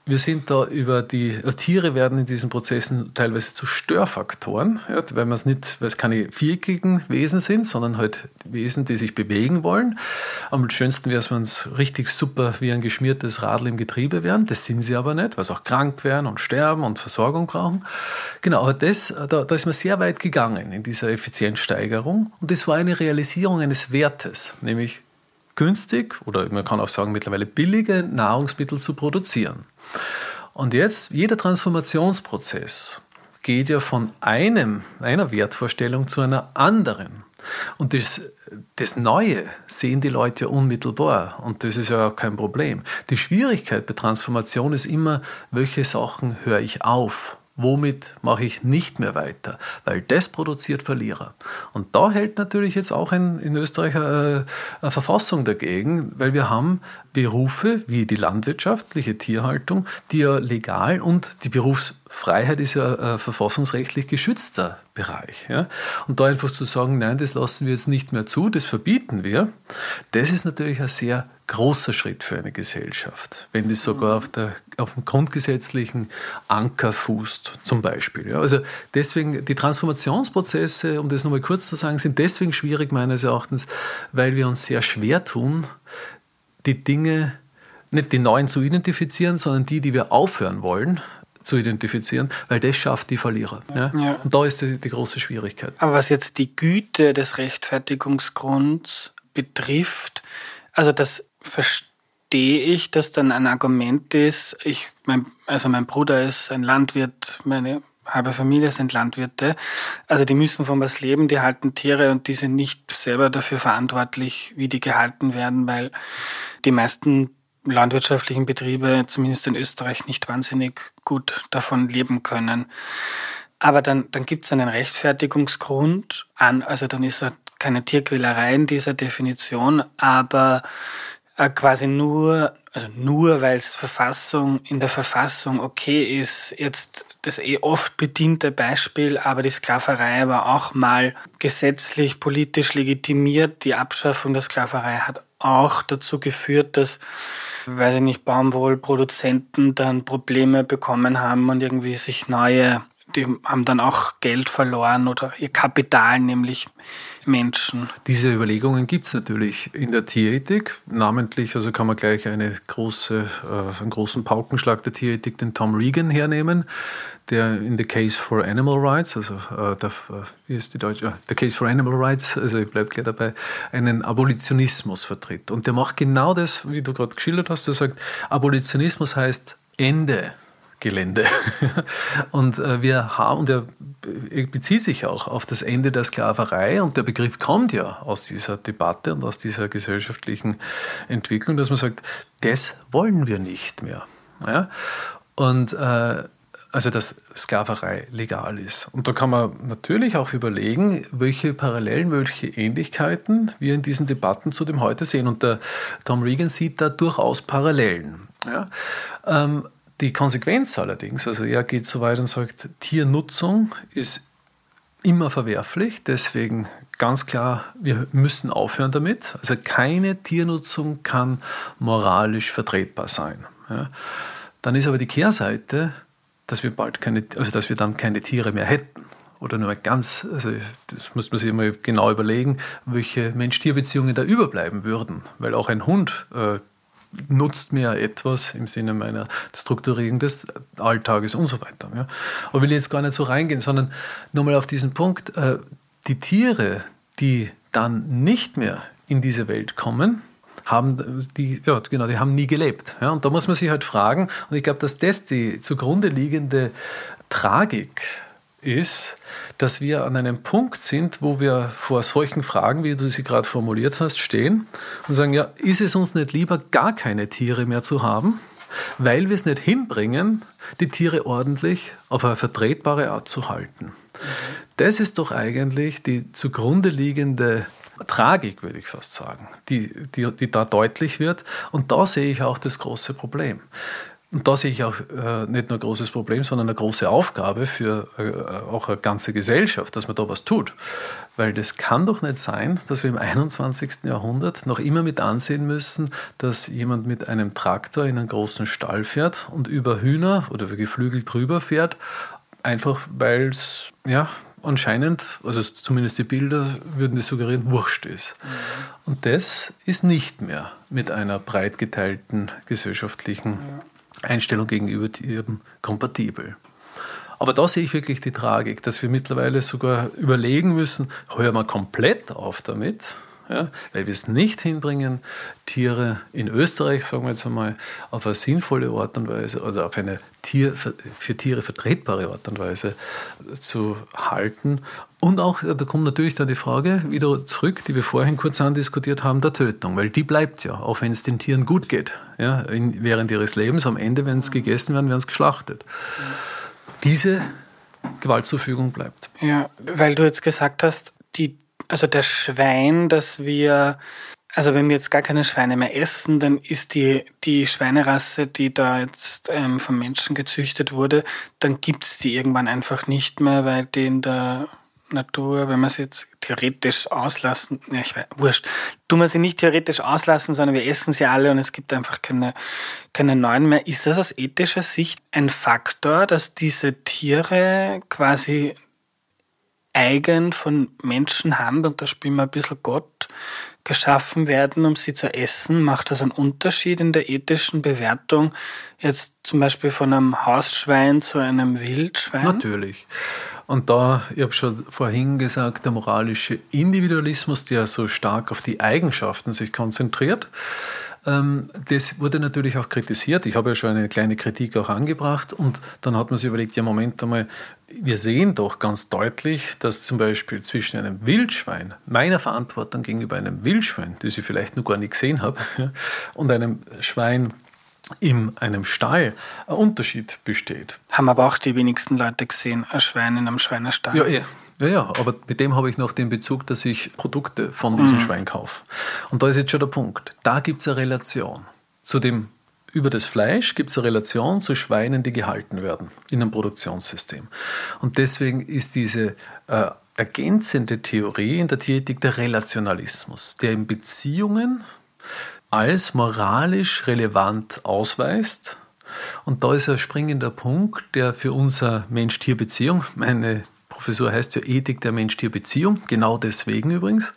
S2: wir sind da über die, also Tiere werden in diesen Prozessen teilweise zu Störfaktoren, ja, weil man es nicht, weil es keine viereckigen Wesen sind, sondern halt Wesen, die sich bewegen wollen. Am schönsten wäre es, wenn es richtig super wie ein geschmiertes Radl im Getriebe wären. Das sind sie aber nicht, weil sie auch krank werden und sterben und Versorgung brauchen. Genau, aber das, da, da ist man sehr weit gegangen in dieser Effizienzsteigerung und das war eine Realisierung eines Wertes, nämlich günstig oder man kann auch sagen mittlerweile billige Nahrungsmittel zu produzieren. Und jetzt, jeder Transformationsprozess geht ja von einem, einer Wertvorstellung zu einer anderen. Und das, das Neue sehen die Leute ja unmittelbar und das ist ja auch kein Problem. Die Schwierigkeit bei Transformation ist immer, welche Sachen höre ich auf? Womit mache ich nicht mehr weiter? Weil das produziert Verlierer. Und da hält natürlich jetzt auch ein, in Österreich eine, äh, eine Verfassung dagegen, weil wir haben Berufe wie die landwirtschaftliche Tierhaltung, die ja legal und die Berufsfreiheit ist ja ein verfassungsrechtlich geschützter Bereich. Ja? Und da einfach zu sagen, nein, das lassen wir jetzt nicht mehr zu, das verbieten wir, das ist natürlich ein sehr großer Schritt für eine Gesellschaft, wenn das sogar auf, der, auf dem grundgesetzlichen Anker fußt, zum Beispiel. Ja, also deswegen, die Transformationsprozesse, um das nochmal kurz zu sagen, sind deswegen schwierig meines Erachtens, weil wir uns sehr schwer tun, die Dinge, nicht die neuen zu identifizieren, sondern die, die wir aufhören wollen, zu identifizieren, weil das schafft die Verlierer. Ja? ja. Und da ist die, die, große Schwierigkeit.
S1: Aber was jetzt die Güte des Rechtfertigungsgrunds betrifft, also das verstehe ich, dass dann ein Argument ist, ich, mein, also mein Bruder ist ein Landwirt, meine halbe Familie sind Landwirte. Also die müssen von was leben, die halten Tiere und die sind nicht selber dafür verantwortlich, wie die gehalten werden, weil die meisten landwirtschaftlichen Betriebe, zumindest in Österreich, nicht wahnsinnig gut davon leben können. Aber dann, dann gibt es einen Rechtfertigungsgrund an, also dann ist er keine Tierquälerei in dieser Definition, aber äh, quasi nur, also nur weil es Verfassung in der Verfassung okay ist, jetzt das eh oft bediente Beispiel, aber die Sklaverei war auch mal gesetzlich, politisch legitimiert. Die Abschaffung der Sklaverei hat auch dazu geführt, dass, weiß ich nicht, Baumwollproduzenten dann Probleme bekommen haben und irgendwie sich neue, die haben dann auch Geld verloren oder ihr Kapital nämlich Menschen.
S2: Diese Überlegungen gibt es natürlich in der Tierethik, namentlich, also kann man gleich eine große, äh, einen großen Paukenschlag der Tierethik, den Tom Regan hernehmen, der in The Case for Animal Rights, also äh, der, äh, wie ist die deutsche, The Case for Animal Rights, also ich bleibe gleich dabei, einen Abolitionismus vertritt. Und der macht genau das, wie du gerade geschildert hast, der sagt, Abolitionismus heißt Ende Gelände. Und äh, wir haben, und er bezieht sich auch auf das Ende der Sklaverei und der Begriff kommt ja aus dieser Debatte und aus dieser gesellschaftlichen Entwicklung, dass man sagt, das wollen wir nicht mehr. Ja? Und äh, also dass Sklaverei legal ist. Und da kann man natürlich auch überlegen, welche Parallelen, welche Ähnlichkeiten wir in diesen Debatten zu dem heute sehen. Und der Tom Regan sieht da durchaus Parallelen. Ja? Ähm, die Konsequenz allerdings, also er geht so weit und sagt, Tiernutzung ist immer verwerflich, deswegen ganz klar, wir müssen aufhören damit. Also keine Tiernutzung kann moralisch vertretbar sein. Ja. Dann ist aber die Kehrseite, dass wir bald keine, also dass wir dann keine Tiere mehr hätten. Oder nur ganz, also das muss man sich immer genau überlegen, welche Mensch-Tier-Beziehungen da überbleiben würden. Weil auch ein Hund äh, nutzt mir etwas im Sinne meiner Strukturierung des Alltages und so weiter. Ja. Aber will jetzt gar nicht so reingehen, sondern nur mal auf diesen Punkt, äh, die Tiere, die dann nicht mehr in diese Welt kommen, haben die, ja, genau, die haben nie gelebt. Ja. Und da muss man sich halt fragen, und ich glaube, dass das die zugrunde liegende Tragik ist, dass wir an einem Punkt sind, wo wir vor solchen Fragen, wie du sie gerade formuliert hast, stehen und sagen, ja, ist es uns nicht lieber, gar keine Tiere mehr zu haben, weil wir es nicht hinbringen, die Tiere ordentlich auf eine vertretbare Art zu halten. Das ist doch eigentlich die zugrunde liegende Tragik, würde ich fast sagen, die, die, die da deutlich wird. Und da sehe ich auch das große Problem. Und da sehe ich auch äh, nicht nur ein großes Problem, sondern eine große Aufgabe für äh, auch eine ganze Gesellschaft, dass man da was tut. Weil das kann doch nicht sein, dass wir im 21. Jahrhundert noch immer mit ansehen müssen, dass jemand mit einem Traktor in einen großen Stall fährt und über Hühner oder über Geflügel drüber fährt, einfach weil es, ja, anscheinend, also zumindest die Bilder würden das suggerieren, wurscht ist. Mhm. Und das ist nicht mehr mit einer breit geteilten gesellschaftlichen Einstellung gegenüber Tieren kompatibel. Aber da sehe ich wirklich die Tragik, dass wir mittlerweile sogar überlegen müssen, hören wir komplett auf damit, Ja? Weil wir es nicht hinbringen, Tiere in Österreich, sagen wir jetzt einmal, auf eine sinnvolle Art und Weise oder auf eine Tier, für Tiere vertretbare Art und Weise zu halten. Und auch, da kommt natürlich dann die Frage wieder zurück, die wir vorhin kurz andiskutiert haben, der Tötung, weil die bleibt ja, auch wenn es den Tieren gut geht. Ja, in, während ihres Lebens, am Ende, wenn es gegessen werden, werden es geschlachtet. Diese Gewaltzufügung bleibt.
S1: Ja, weil du jetzt gesagt hast, die, also das Schwein, das wir, also wenn wir jetzt gar keine Schweine mehr essen, dann ist die, die Schweinerasse, die da jetzt ähm, vom Menschen gezüchtet wurde, dann gibt es die irgendwann einfach nicht mehr, weil die in der Natur, wenn wir sie jetzt theoretisch auslassen, ja, ich weiß, wurscht, tun wir sie nicht theoretisch auslassen, sondern wir essen sie alle und es gibt einfach keine, keine neuen mehr. Ist das aus ethischer Sicht ein Faktor, dass diese Tiere quasi eigen von Menschenhand, und da spielen wir ein bisschen Gott, geschaffen werden, um sie zu essen? Macht das einen Unterschied in der ethischen Bewertung jetzt zum Beispiel von einem Hausschwein zu einem Wildschwein?
S2: Natürlich. Und da, ich habe schon vorhin gesagt, der moralische Individualismus, der so stark auf die Eigenschaften sich konzentriert, das wurde natürlich auch kritisiert. Ich habe ja schon eine kleine Kritik auch angebracht und dann hat man sich überlegt, ja Moment einmal, wir sehen doch ganz deutlich, dass zum Beispiel zwischen einem Wildschwein, meiner Verantwortung gegenüber einem Wildschwein, das ich vielleicht noch gar nicht gesehen habe, und einem Schwein in einem Stall ein Unterschied besteht.
S1: Haben aber auch die wenigsten Leute gesehen, ein Schwein in einem Schweinestall.
S2: Ja, ja. Ja, ja, aber mit dem habe ich noch den Bezug, dass ich Produkte von diesem mhm. Schwein kaufe. Und da ist jetzt schon der Punkt. Da gibt es eine Relation. Zu dem, über das Fleisch gibt es eine Relation zu Schweinen, die gehalten werden in einem Produktionssystem. Und deswegen ist diese äh, ergänzende Theorie in der Tierethik der Relationalismus, der in Beziehungen als moralisch relevant ausweist. Und da ist ein springender Punkt, der für unsere Mensch-Tier-Beziehung, meine Professur heißt ja Ethik der Mensch-Tier-Beziehung, genau deswegen übrigens,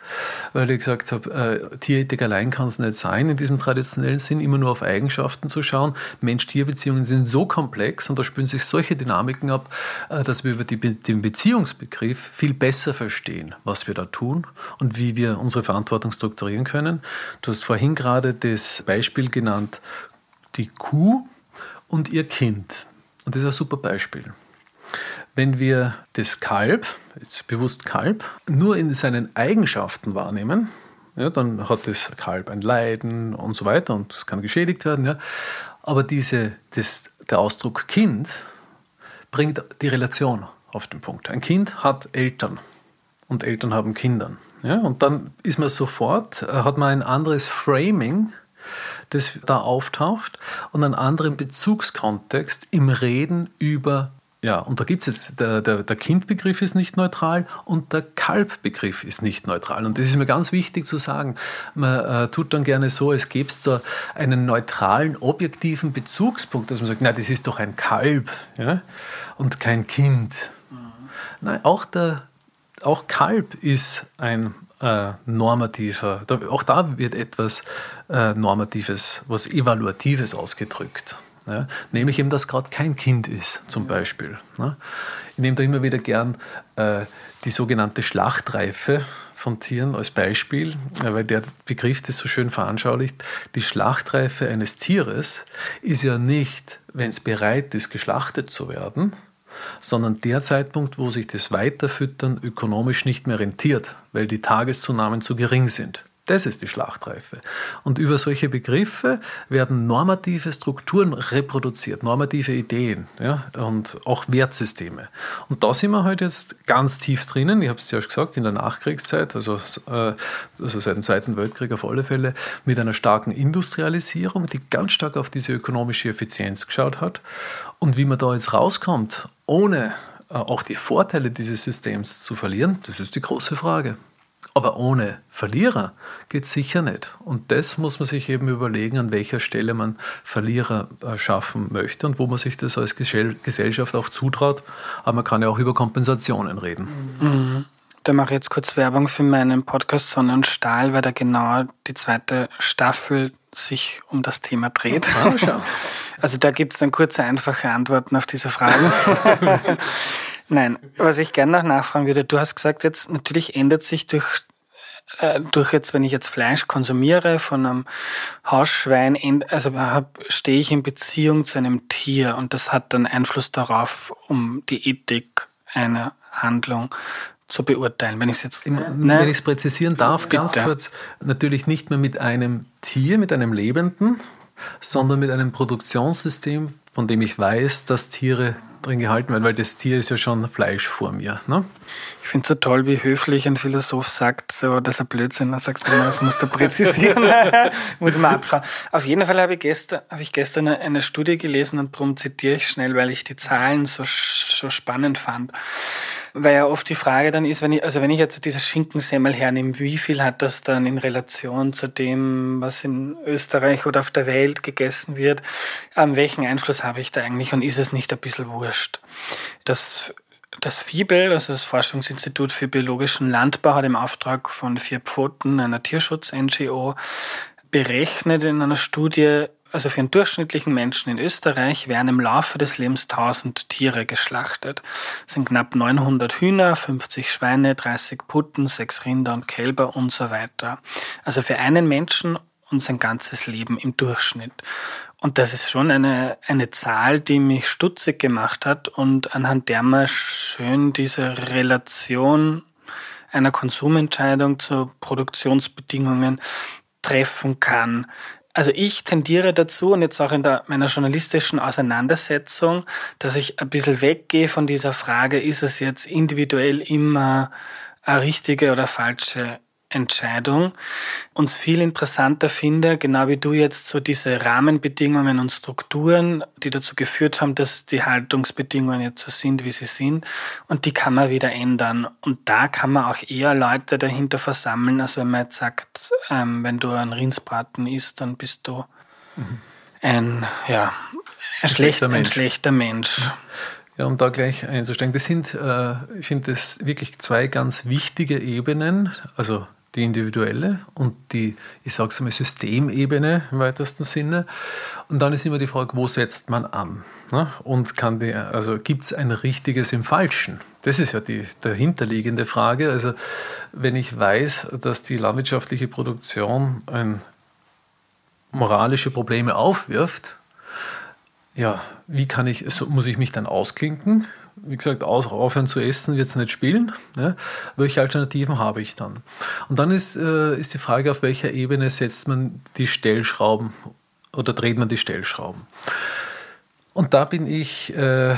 S2: weil ich gesagt habe, äh, Tierethik allein kann es nicht sein, in diesem traditionellen Sinn immer nur auf Eigenschaften zu schauen. Mensch-Tier-Beziehungen sind so komplex und da spüren sich solche Dynamiken ab, äh, dass wir über die, den Beziehungsbegriff viel besser verstehen, was wir da tun und wie wir unsere Verantwortung strukturieren können. Du hast vorhin gerade das Beispiel genannt, die Kuh und ihr Kind. Und das ist ein super Beispiel. Wenn wir das Kalb, jetzt bewusst Kalb, nur in seinen Eigenschaften wahrnehmen, ja, dann hat das Kalb ein Leiden und so weiter und es kann geschädigt werden. Ja. Aber diese, das, der Ausdruck Kind bringt die Relation auf den Punkt. Ein Kind hat Eltern und Eltern haben Kinder. Ja, und dann ist man sofort, äh, hat man ein anderes Framing, das da auftaucht und einen anderen Bezugskontext im Reden über ja, und da gibt es jetzt, der, der, der Kindbegriff ist nicht neutral und der Kalbbegriff ist nicht neutral. Und das ist mir ganz wichtig zu sagen. Man äh, tut dann gerne so, es gäbe es da einen neutralen, objektiven Bezugspunkt, dass man sagt, na, das ist doch ein Kalb ja? und kein Kind. Mhm. Nein, auch, der, auch Kalb ist ein äh, normativer, da, auch da wird etwas äh, Normatives, was Evaluatives ausgedrückt. Ja, nämlich eben, dass gerade kein Kind ist, zum Beispiel. Ja. Ich nehme da immer wieder gern äh, die sogenannte Schlachtreife von Tieren als Beispiel, äh, weil der Begriff das so schön veranschaulicht. Die Schlachtreife eines Tieres ist ja nicht, wenn es bereit ist, geschlachtet zu werden, sondern der Zeitpunkt, wo sich das Weiterfüttern ökonomisch nicht mehr rentiert, weil die Tageszunahmen zu gering sind. Das ist die Schlachtreife. Und über solche Begriffe werden normative Strukturen reproduziert, normative Ideen ja, und auch Wertsysteme. Und da sind wir heute halt jetzt ganz tief drinnen. Ich habe es ja schon gesagt, in der Nachkriegszeit, also, äh, also seit dem Zweiten Weltkrieg auf alle Fälle, mit einer starken Industrialisierung, die ganz stark auf diese ökonomische Effizienz geschaut hat. Und wie man da jetzt rauskommt, ohne äh, auch die Vorteile dieses Systems zu verlieren, das ist die große Frage. Aber ohne Verlierer geht es sicher nicht. Und das muss man sich eben überlegen, an welcher Stelle man Verlierer äh, schaffen möchte und wo man sich das als Gesellschaft auch zutraut. Aber man kann ja auch über Kompensationen reden.
S1: Mhm. Da mache ich jetzt kurz Werbung für meinen Podcast Sonne und Stahl, weil da genau die zweite Staffel sich um das Thema dreht. Ah, also da gibt es dann kurze, einfache Antworten auf diese Fragen. Nein, was ich gerne noch nachfragen würde, du hast gesagt, jetzt natürlich ändert sich durch äh, durch jetzt, wenn ich jetzt Fleisch konsumiere von einem Hausschwein, also stehe ich in Beziehung zu einem Tier und das hat dann Einfluss darauf, um die Ethik einer Handlung zu beurteilen. Wenn ich es jetzt,
S2: ne? wenn ich es präzisieren darf, Bitte. ganz kurz, natürlich nicht mehr mit einem Tier, mit einem Lebenden, sondern mit einem Produktionssystem, von dem ich weiß, dass Tiere drin gehalten werden, weil das Tier ist ja schon Fleisch vor mir. Ne?
S1: Ich finde es so toll, wie höflich ein Philosoph sagt, so, das ist ein Blödsinn. Dann sagst du das musst du präzisieren. Muss man abschauen. Auf jeden Fall habe ich gestern, habe ich gestern eine, eine Studie gelesen und darum zitiere ich schnell, weil ich die Zahlen so, so spannend fand. Weil ja oft die Frage dann ist, wenn ich, also wenn ich jetzt dieses Schinkensemmel hernehme, wie viel hat das dann in Relation zu dem, was in Österreich oder auf der Welt gegessen wird? Ähm, welchen Einfluss habe ich da eigentlich und ist es nicht ein bisschen wurscht? Das das FIBEL, also das Forschungsinstitut für biologischen Landbau, hat im Auftrag von Vier Pfoten, einer Tierschutz-NGO, berechnet in einer Studie, also für einen durchschnittlichen Menschen in Österreich werden im Laufe des Lebens 1000 Tiere geschlachtet. Das sind knapp 900 Hühner, 50 Schweine, 30 Putten, 6 Rinder und Kälber und so weiter. Also für einen Menschen und sein ganzes Leben im Durchschnitt. Und das ist schon eine, eine Zahl, die mich stutzig gemacht hat und anhand der man schön diese Relation einer Konsumentscheidung zu Produktionsbedingungen treffen kann. Also ich tendiere dazu und jetzt auch in der, meiner journalistischen Auseinandersetzung, dass ich ein bisschen weggehe von dieser Frage, ist es jetzt individuell immer eine richtige oder falsche Entscheidung. Uns viel interessanter finde, genau wie du jetzt so diese Rahmenbedingungen und Strukturen, die dazu geführt haben, dass die Haltungsbedingungen jetzt so sind, wie sie sind. Und die kann man wieder ändern. Und da kann man auch eher Leute dahinter versammeln, als wenn man jetzt sagt, ähm, wenn du ein Rindsbraten isst, dann bist du mhm. ein, ja, ein, ein schlechter, Mensch. Ein schlechter Mensch.
S2: Ja, um da gleich einzusteigen, das sind, äh, ich finde das wirklich zwei ganz wichtige Ebenen, also die individuelle und die, ich sage es mal, Systemebene im weitesten Sinne. Und dann ist immer die Frage, wo setzt man an? Ne? Und kann die, also gibt es ein richtiges im Falschen? Das ist ja die dahinterliegende Frage. Also wenn ich weiß, dass die landwirtschaftliche Produktion ein, moralische Probleme aufwirft, ja, wie kann ich, muss ich mich dann ausklinken? Wie gesagt, aus, aufhören zu essen wird es nicht spielen. Ne? Welche Alternativen habe ich dann? Und dann ist, äh, ist die Frage, auf welcher Ebene setzt man die Stellschrauben oder dreht man die Stellschrauben? Und da bin ich äh,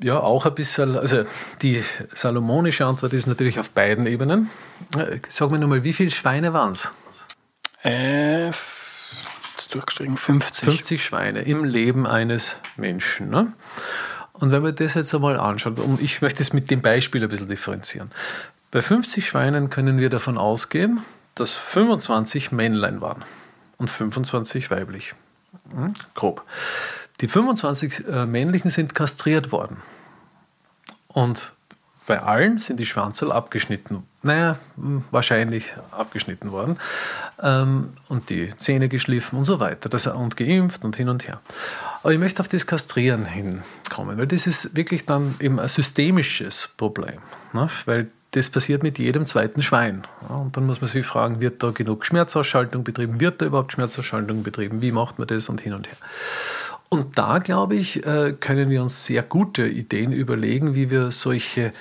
S2: ja auch ein bisschen, also die salomonische Antwort ist natürlich auf beiden Ebenen. Äh, sag mir nochmal, wie viele Schweine waren es?
S1: Äh, durchgestrichen 50.
S2: 50 Schweine im Leben eines Menschen. Ne? Und wenn man das jetzt einmal anschaut, und ich möchte es mit dem Beispiel ein bisschen differenzieren. Bei 50 Schweinen können wir davon ausgehen, dass 25 Männlein waren und 25 weiblich. Hm? Grob. Die 25 äh, männlichen sind kastriert worden. Und bei allen sind die Schwanzel abgeschnitten. Naja, hm, wahrscheinlich abgeschnitten worden. Ähm, und die Zähne geschliffen und so weiter. Das, und geimpft und hin und her. Aber ich möchte auf das Kastrieren hinkommen, weil das ist wirklich dann eben ein systemisches Problem. Ne? Weil das passiert mit jedem zweiten Schwein. Und dann muss man sich fragen, wird da genug Schmerzausschaltung betrieben? Wird da überhaupt Schmerzausschaltung betrieben? Wie macht man das und hin und her? Und da, glaube ich, äh, können wir uns sehr gute Ideen überlegen, wie wir solche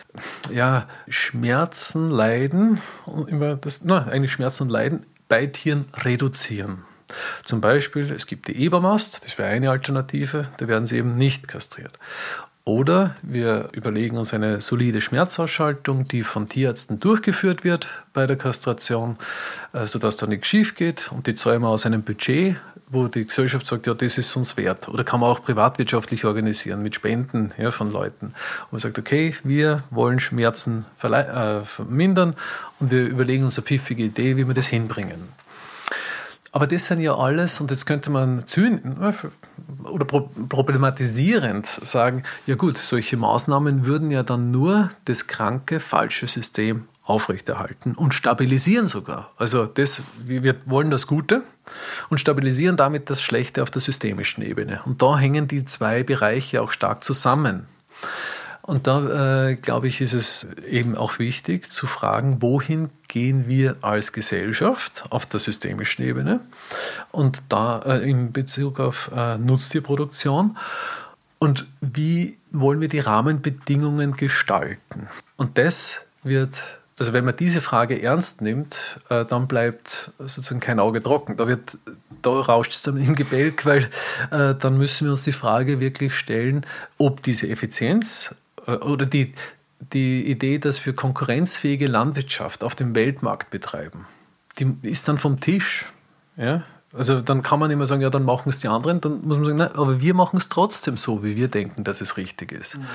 S2: ja, Schmerzen, Leiden, das, na, eigentlich Schmerzen und Leiden bei Tieren reduzieren. Zum Beispiel, es gibt die Ebermast, das wäre eine Alternative, da werden sie eben nicht kastriert. Oder wir überlegen uns eine solide Schmerzausschaltung, die von Tierärzten durchgeführt wird bei der Kastration, äh, sodass da nichts schief geht und die zahlen wir aus einem Budget, wo die Gesellschaft sagt, ja, das ist uns wert. Oder kann man auch privatwirtschaftlich organisieren mit Spenden ja, von Leuten. Und man sagt, okay, wir wollen Schmerzen äh, vermindern und wir überlegen uns eine pfiffige Idee, wie wir das hinbringen. Aber das sind ja alles, und jetzt könnte man zynisch oder problematisierend sagen, ja gut, solche Maßnahmen würden ja dann nur das kranke, falsche System aufrechterhalten und stabilisieren sogar. Also das, wir wollen das Gute und stabilisieren damit das Schlechte auf der systemischen Ebene. Und da hängen die zwei Bereiche auch stark zusammen. Und da, äh, glaube ich, ist es eben auch wichtig zu fragen, wohin gehen wir als Gesellschaft auf der systemischen Ebene und da äh, in Bezug auf äh, Nutztierproduktion und wie wollen wir die Rahmenbedingungen gestalten. Und das wird also wenn man diese Frage ernst nimmt, äh, dann bleibt sozusagen kein Auge trocken. Da, wird, da rauscht es dann im Gebälk, weil äh, dann müssen wir uns die Frage wirklich stellen, ob diese Effizienz oder die, die Idee, dass wir konkurrenzfähige Landwirtschaft auf dem Weltmarkt betreiben, die ist dann vom Tisch. Ja? Also dann kann man immer sagen, ja, dann machen es die anderen. Dann muss man sagen, nein, aber wir machen es trotzdem so, wie wir denken, dass es richtig ist. Mhm.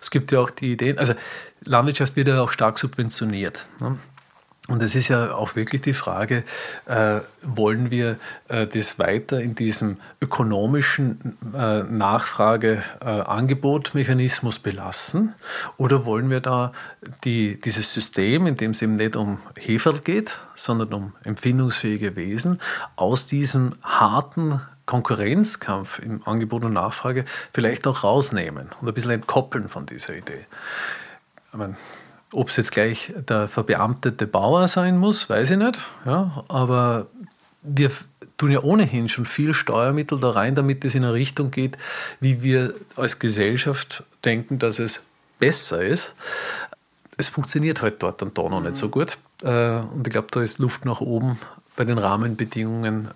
S2: Es gibt ja auch die Ideen, also Landwirtschaft wird ja auch stark subventioniert. Ne? Und es ist ja auch wirklich die Frage, äh, wollen wir äh, das weiter in diesem ökonomischen äh, Nachfrage-Angebot-Mechanismus äh, belassen? Oder wollen wir da die, dieses System, in dem es eben nicht um Heferl geht, sondern um empfindungsfähige Wesen, aus diesem harten Konkurrenzkampf im Angebot und Nachfrage vielleicht auch rausnehmen und ein bisschen entkoppeln von dieser Idee? Ich meine, ob es jetzt gleich der verbeamtete Bauer sein muss, weiß ich nicht. Ja, aber wir tun ja ohnehin schon viel Steuermittel da rein, damit es in eine Richtung geht, wie wir als Gesellschaft denken, dass es besser ist. Es funktioniert halt dort und da noch nicht so mhm. gut. Äh, und ich glaube, da ist Luft nach oben bei den Rahmenbedingungen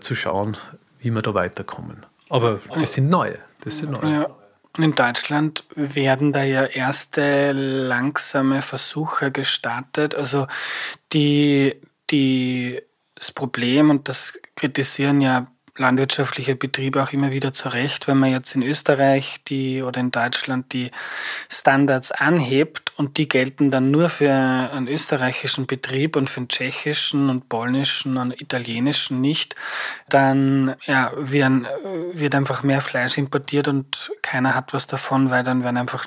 S2: zu schauen, wie wir da weiterkommen. Aber das sind neue. Das sind neue. Ja.
S1: In Deutschland werden da ja erste langsame Versuche gestartet. Also die, die, das Problem, und das kritisieren ja landwirtschaftliche Betriebe auch immer wieder zurecht, wenn man jetzt in Österreich die oder in Deutschland die Standards anhebt und die gelten dann nur für einen österreichischen Betrieb und für einen tschechischen und polnischen und italienischen nicht, dann ja, werden, wird einfach mehr Fleisch importiert und keiner hat was davon, weil dann werden einfach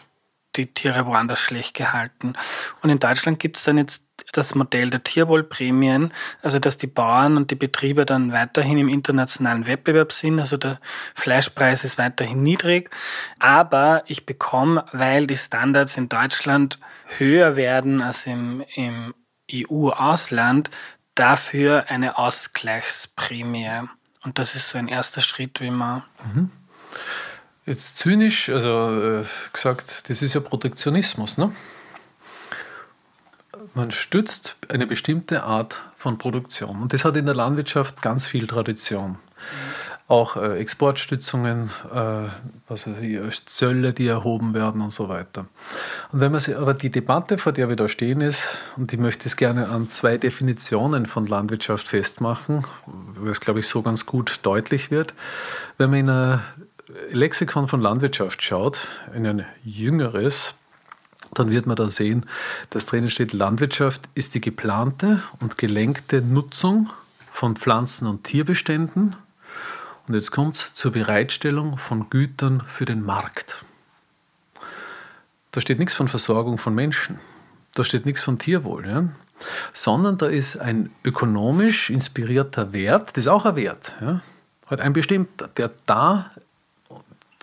S1: die Tiere woanders schlecht gehalten. Und in Deutschland gibt es dann jetzt das Modell der Tierwohlprämien, also dass die Bauern und die Betriebe dann weiterhin im internationalen Wettbewerb sind, also der Fleischpreis ist weiterhin niedrig, aber ich bekomme, weil die Standards in Deutschland höher werden als im, im EU-Ausland, dafür eine Ausgleichsprämie. Und das ist so ein erster Schritt, wie man. Mhm.
S2: Jetzt zynisch, also äh, gesagt, das ist ja Protektionismus, ne? man stützt eine bestimmte Art von Produktion. Und das hat in der Landwirtschaft ganz viel Tradition. Mhm. Auch äh, Exportstützungen, äh, was weiß ich, Zölle, die erhoben werden und so weiter. Und wenn man sich, aber die Debatte, vor der wir da stehen, ist, und ich möchte es gerne an zwei Definitionen von Landwirtschaft festmachen, es, glaube ich, so ganz gut deutlich wird. Wenn man in ein Lexikon von Landwirtschaft schaut, in ein jüngeres, dann wird man da sehen, dass drinnen steht, Landwirtschaft ist die geplante und gelenkte Nutzung von Pflanzen- und Tierbeständen. Und jetzt kommt es zur Bereitstellung von Gütern für den Markt. Da steht nichts von Versorgung von Menschen. Da steht nichts von Tierwohl. Ja? Sondern da ist ein ökonomisch inspirierter Wert, das ist auch ein Wert, ja? halt ein bestimmter, der da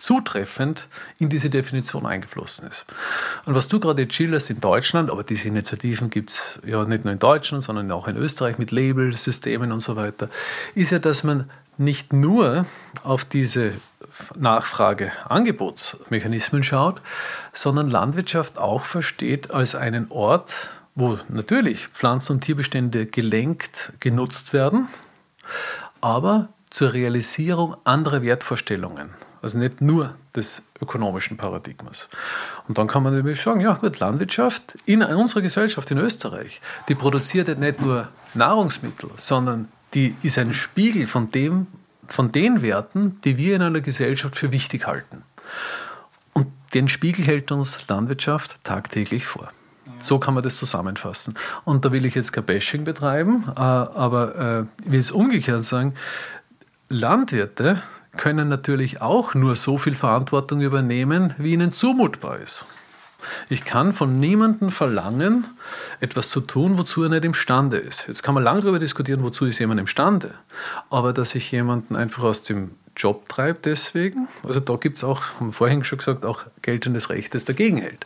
S2: zutreffend in diese Definition eingeflossen ist. Und was du gerade schilderst in Deutschland, aber diese Initiativen gibt es ja nicht nur in Deutschland, sondern auch in Österreich mit Labelsystemen und so weiter, ist ja, dass man nicht nur auf diese Nachfrage-Angebotsmechanismen schaut, sondern Landwirtschaft auch versteht als einen Ort, wo natürlich Pflanzen- und Tierbestände gelenkt genutzt werden, aber zur Realisierung anderer Wertvorstellungen also nicht nur des ökonomischen Paradigmas. Und dann kann man nämlich sagen, ja gut, Landwirtschaft in unserer Gesellschaft in Österreich, die produziert nicht nur Nahrungsmittel, sondern die ist ein Spiegel von, dem, von den Werten, die wir in einer Gesellschaft für wichtig halten. Und den Spiegel hält uns Landwirtschaft tagtäglich vor. So kann man das zusammenfassen. Und da will ich jetzt kein Bashing betreiben, äh, aber äh, ich will es umgekehrt sagen, Landwirte können natürlich auch nur so viel Verantwortung übernehmen, wie ihnen zumutbar ist. Ich kann von niemandem verlangen, etwas zu tun, wozu er nicht imstande ist. Jetzt kann man lange darüber diskutieren, wozu ist jemand imstande. Aber dass ich jemanden einfach aus dem Job treibt deswegen. Also da gibt es auch, haben wir vorhin schon gesagt, auch geltendes Recht, das dagegen hält.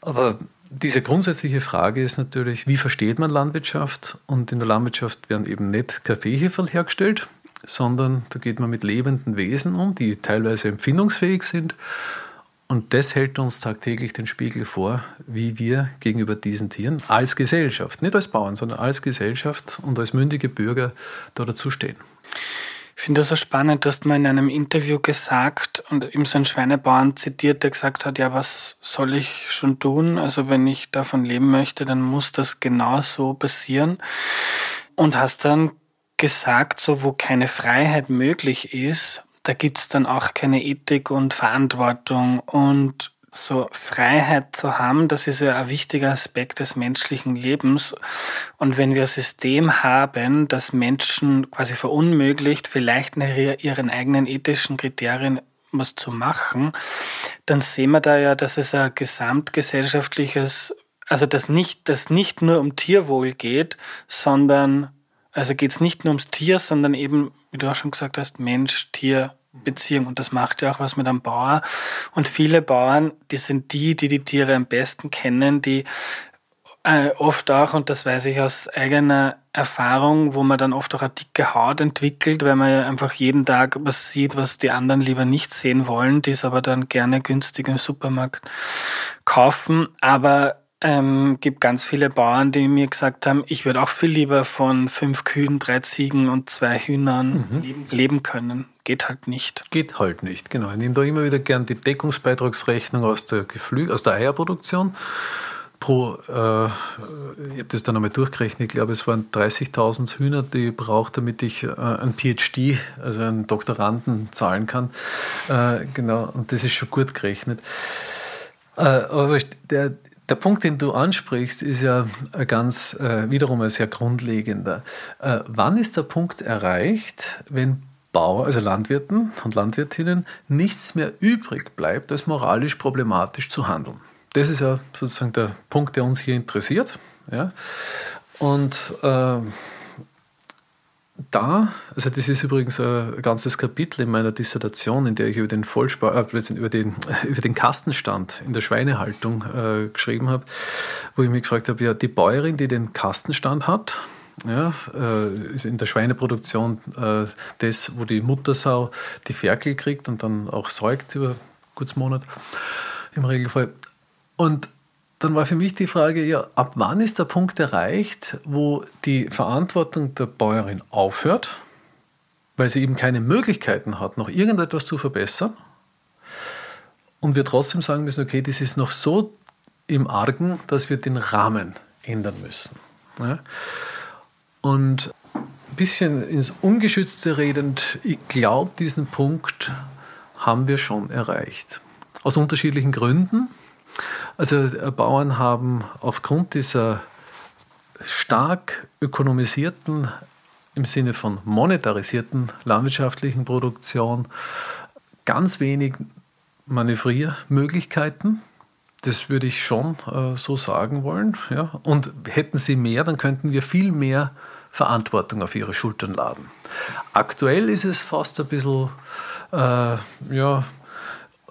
S2: Aber diese grundsätzliche Frage ist natürlich, wie versteht man Landwirtschaft? Und in der Landwirtschaft werden eben nicht Kaffeehefe hergestellt, sondern da geht man mit lebenden Wesen um, die teilweise empfindungsfähig sind. Und das hält uns tagtäglich den Spiegel vor, wie wir gegenüber diesen Tieren als Gesellschaft, nicht als Bauern, sondern als Gesellschaft und als mündige Bürger da dazu stehen.
S1: Ich finde das so spannend. Du hast mal in einem Interview gesagt und eben so einen Schweinebauern zitiert, der gesagt hat, ja, was soll ich schon tun? Also wenn ich davon leben möchte, dann muss das genau so passieren. Und hast dann gesagt, so wo keine Freiheit möglich ist, da gibt's dann auch keine Ethik und Verantwortung. Und so Freiheit zu haben, das ist ja ein wichtiger Aspekt des menschlichen Lebens. Und wenn wir ein System haben, das Menschen quasi verunmöglicht, vielleicht nach ihren eigenen ethischen Kriterien was zu machen, dann sehen wir da ja, dass es ein gesamtgesellschaftliches, also dass nicht, dass nicht nur um Tierwohl geht, sondern, also geht es nicht nur ums Tier, sondern eben, wie du auch schon gesagt hast, Mensch, Tier, Beziehung. Und das macht ja auch was mit einem Bauer. Und viele Bauern, die sind die, die die Tiere am besten kennen, die äh, oft auch, und das weiß ich aus eigener Erfahrung, wo man dann oft auch eine dicke Haut entwickelt, weil man ja einfach jeden Tag was sieht, was die anderen lieber nicht sehen wollen, die es aber dann gerne günstig im Supermarkt kaufen. Aber ähm, gibt ganz viele Bauern, die mir gesagt haben, ich würde auch viel lieber von fünf Kühen, drei Ziegen und zwei Hühnern mhm. leben, leben, können. Geht halt nicht.
S2: Geht halt nicht, genau. Ich nehme da immer wieder gern die Deckungsbeitragsrechnung aus der, Geflü aus der Eierproduktion. Pro, äh, ich habe das dann einmal durchgerechnet, ich glaube, es waren 30.000 Hühner, die ich brauche, damit ich äh, einen PhD, also einen Doktoranden, zahlen kann. Äh, genau, und das ist schon gut gerechnet. Äh, aber der, der Punkt, den du ansprichst, ist ja ganz äh, wiederum ein sehr grundlegender. Äh, wann ist der Punkt erreicht, wenn Bauer, also Landwirten und Landwirtinnen, nichts mehr übrig bleibt, als moralisch problematisch zu handeln? Das ist ja sozusagen der Punkt, der uns hier interessiert. Ja? Und äh, da, also das ist übrigens ein ganzes Kapitel in meiner Dissertation, in der ich über den Vollspar, äh, über, den, über den Kastenstand in der Schweinehaltung äh, geschrieben habe, wo ich mich gefragt habe, ja, die Bäuerin, die den Kastenstand hat, ja, äh, ist in der Schweineproduktion äh, das, wo die Muttersau die Ferkel kriegt und dann auch säugt über kurz Monat im Regelfall. Und dann war für mich die Frage, ja, ab wann ist der Punkt erreicht, wo die Verantwortung der Bäuerin aufhört, weil sie eben keine Möglichkeiten hat, noch irgendetwas zu verbessern und wir trotzdem sagen müssen, okay, das ist noch so im Argen, dass wir den Rahmen ändern müssen. Ja? Und ein bisschen ins Ungeschützte redend, ich glaube, diesen Punkt haben wir schon erreicht. Aus unterschiedlichen Gründen. Also äh, Bauern haben aufgrund dieser stark ökonomisierten, im Sinne von monetarisierten landwirtschaftlichen Produktion ganz wenig Manövriermöglichkeiten. Das würde ich schon äh, so sagen wollen. Ja. Und hätten sie mehr, dann könnten wir viel mehr Verantwortung auf ihre Schultern laden. Aktuell ist es fast ein bisschen äh, ja,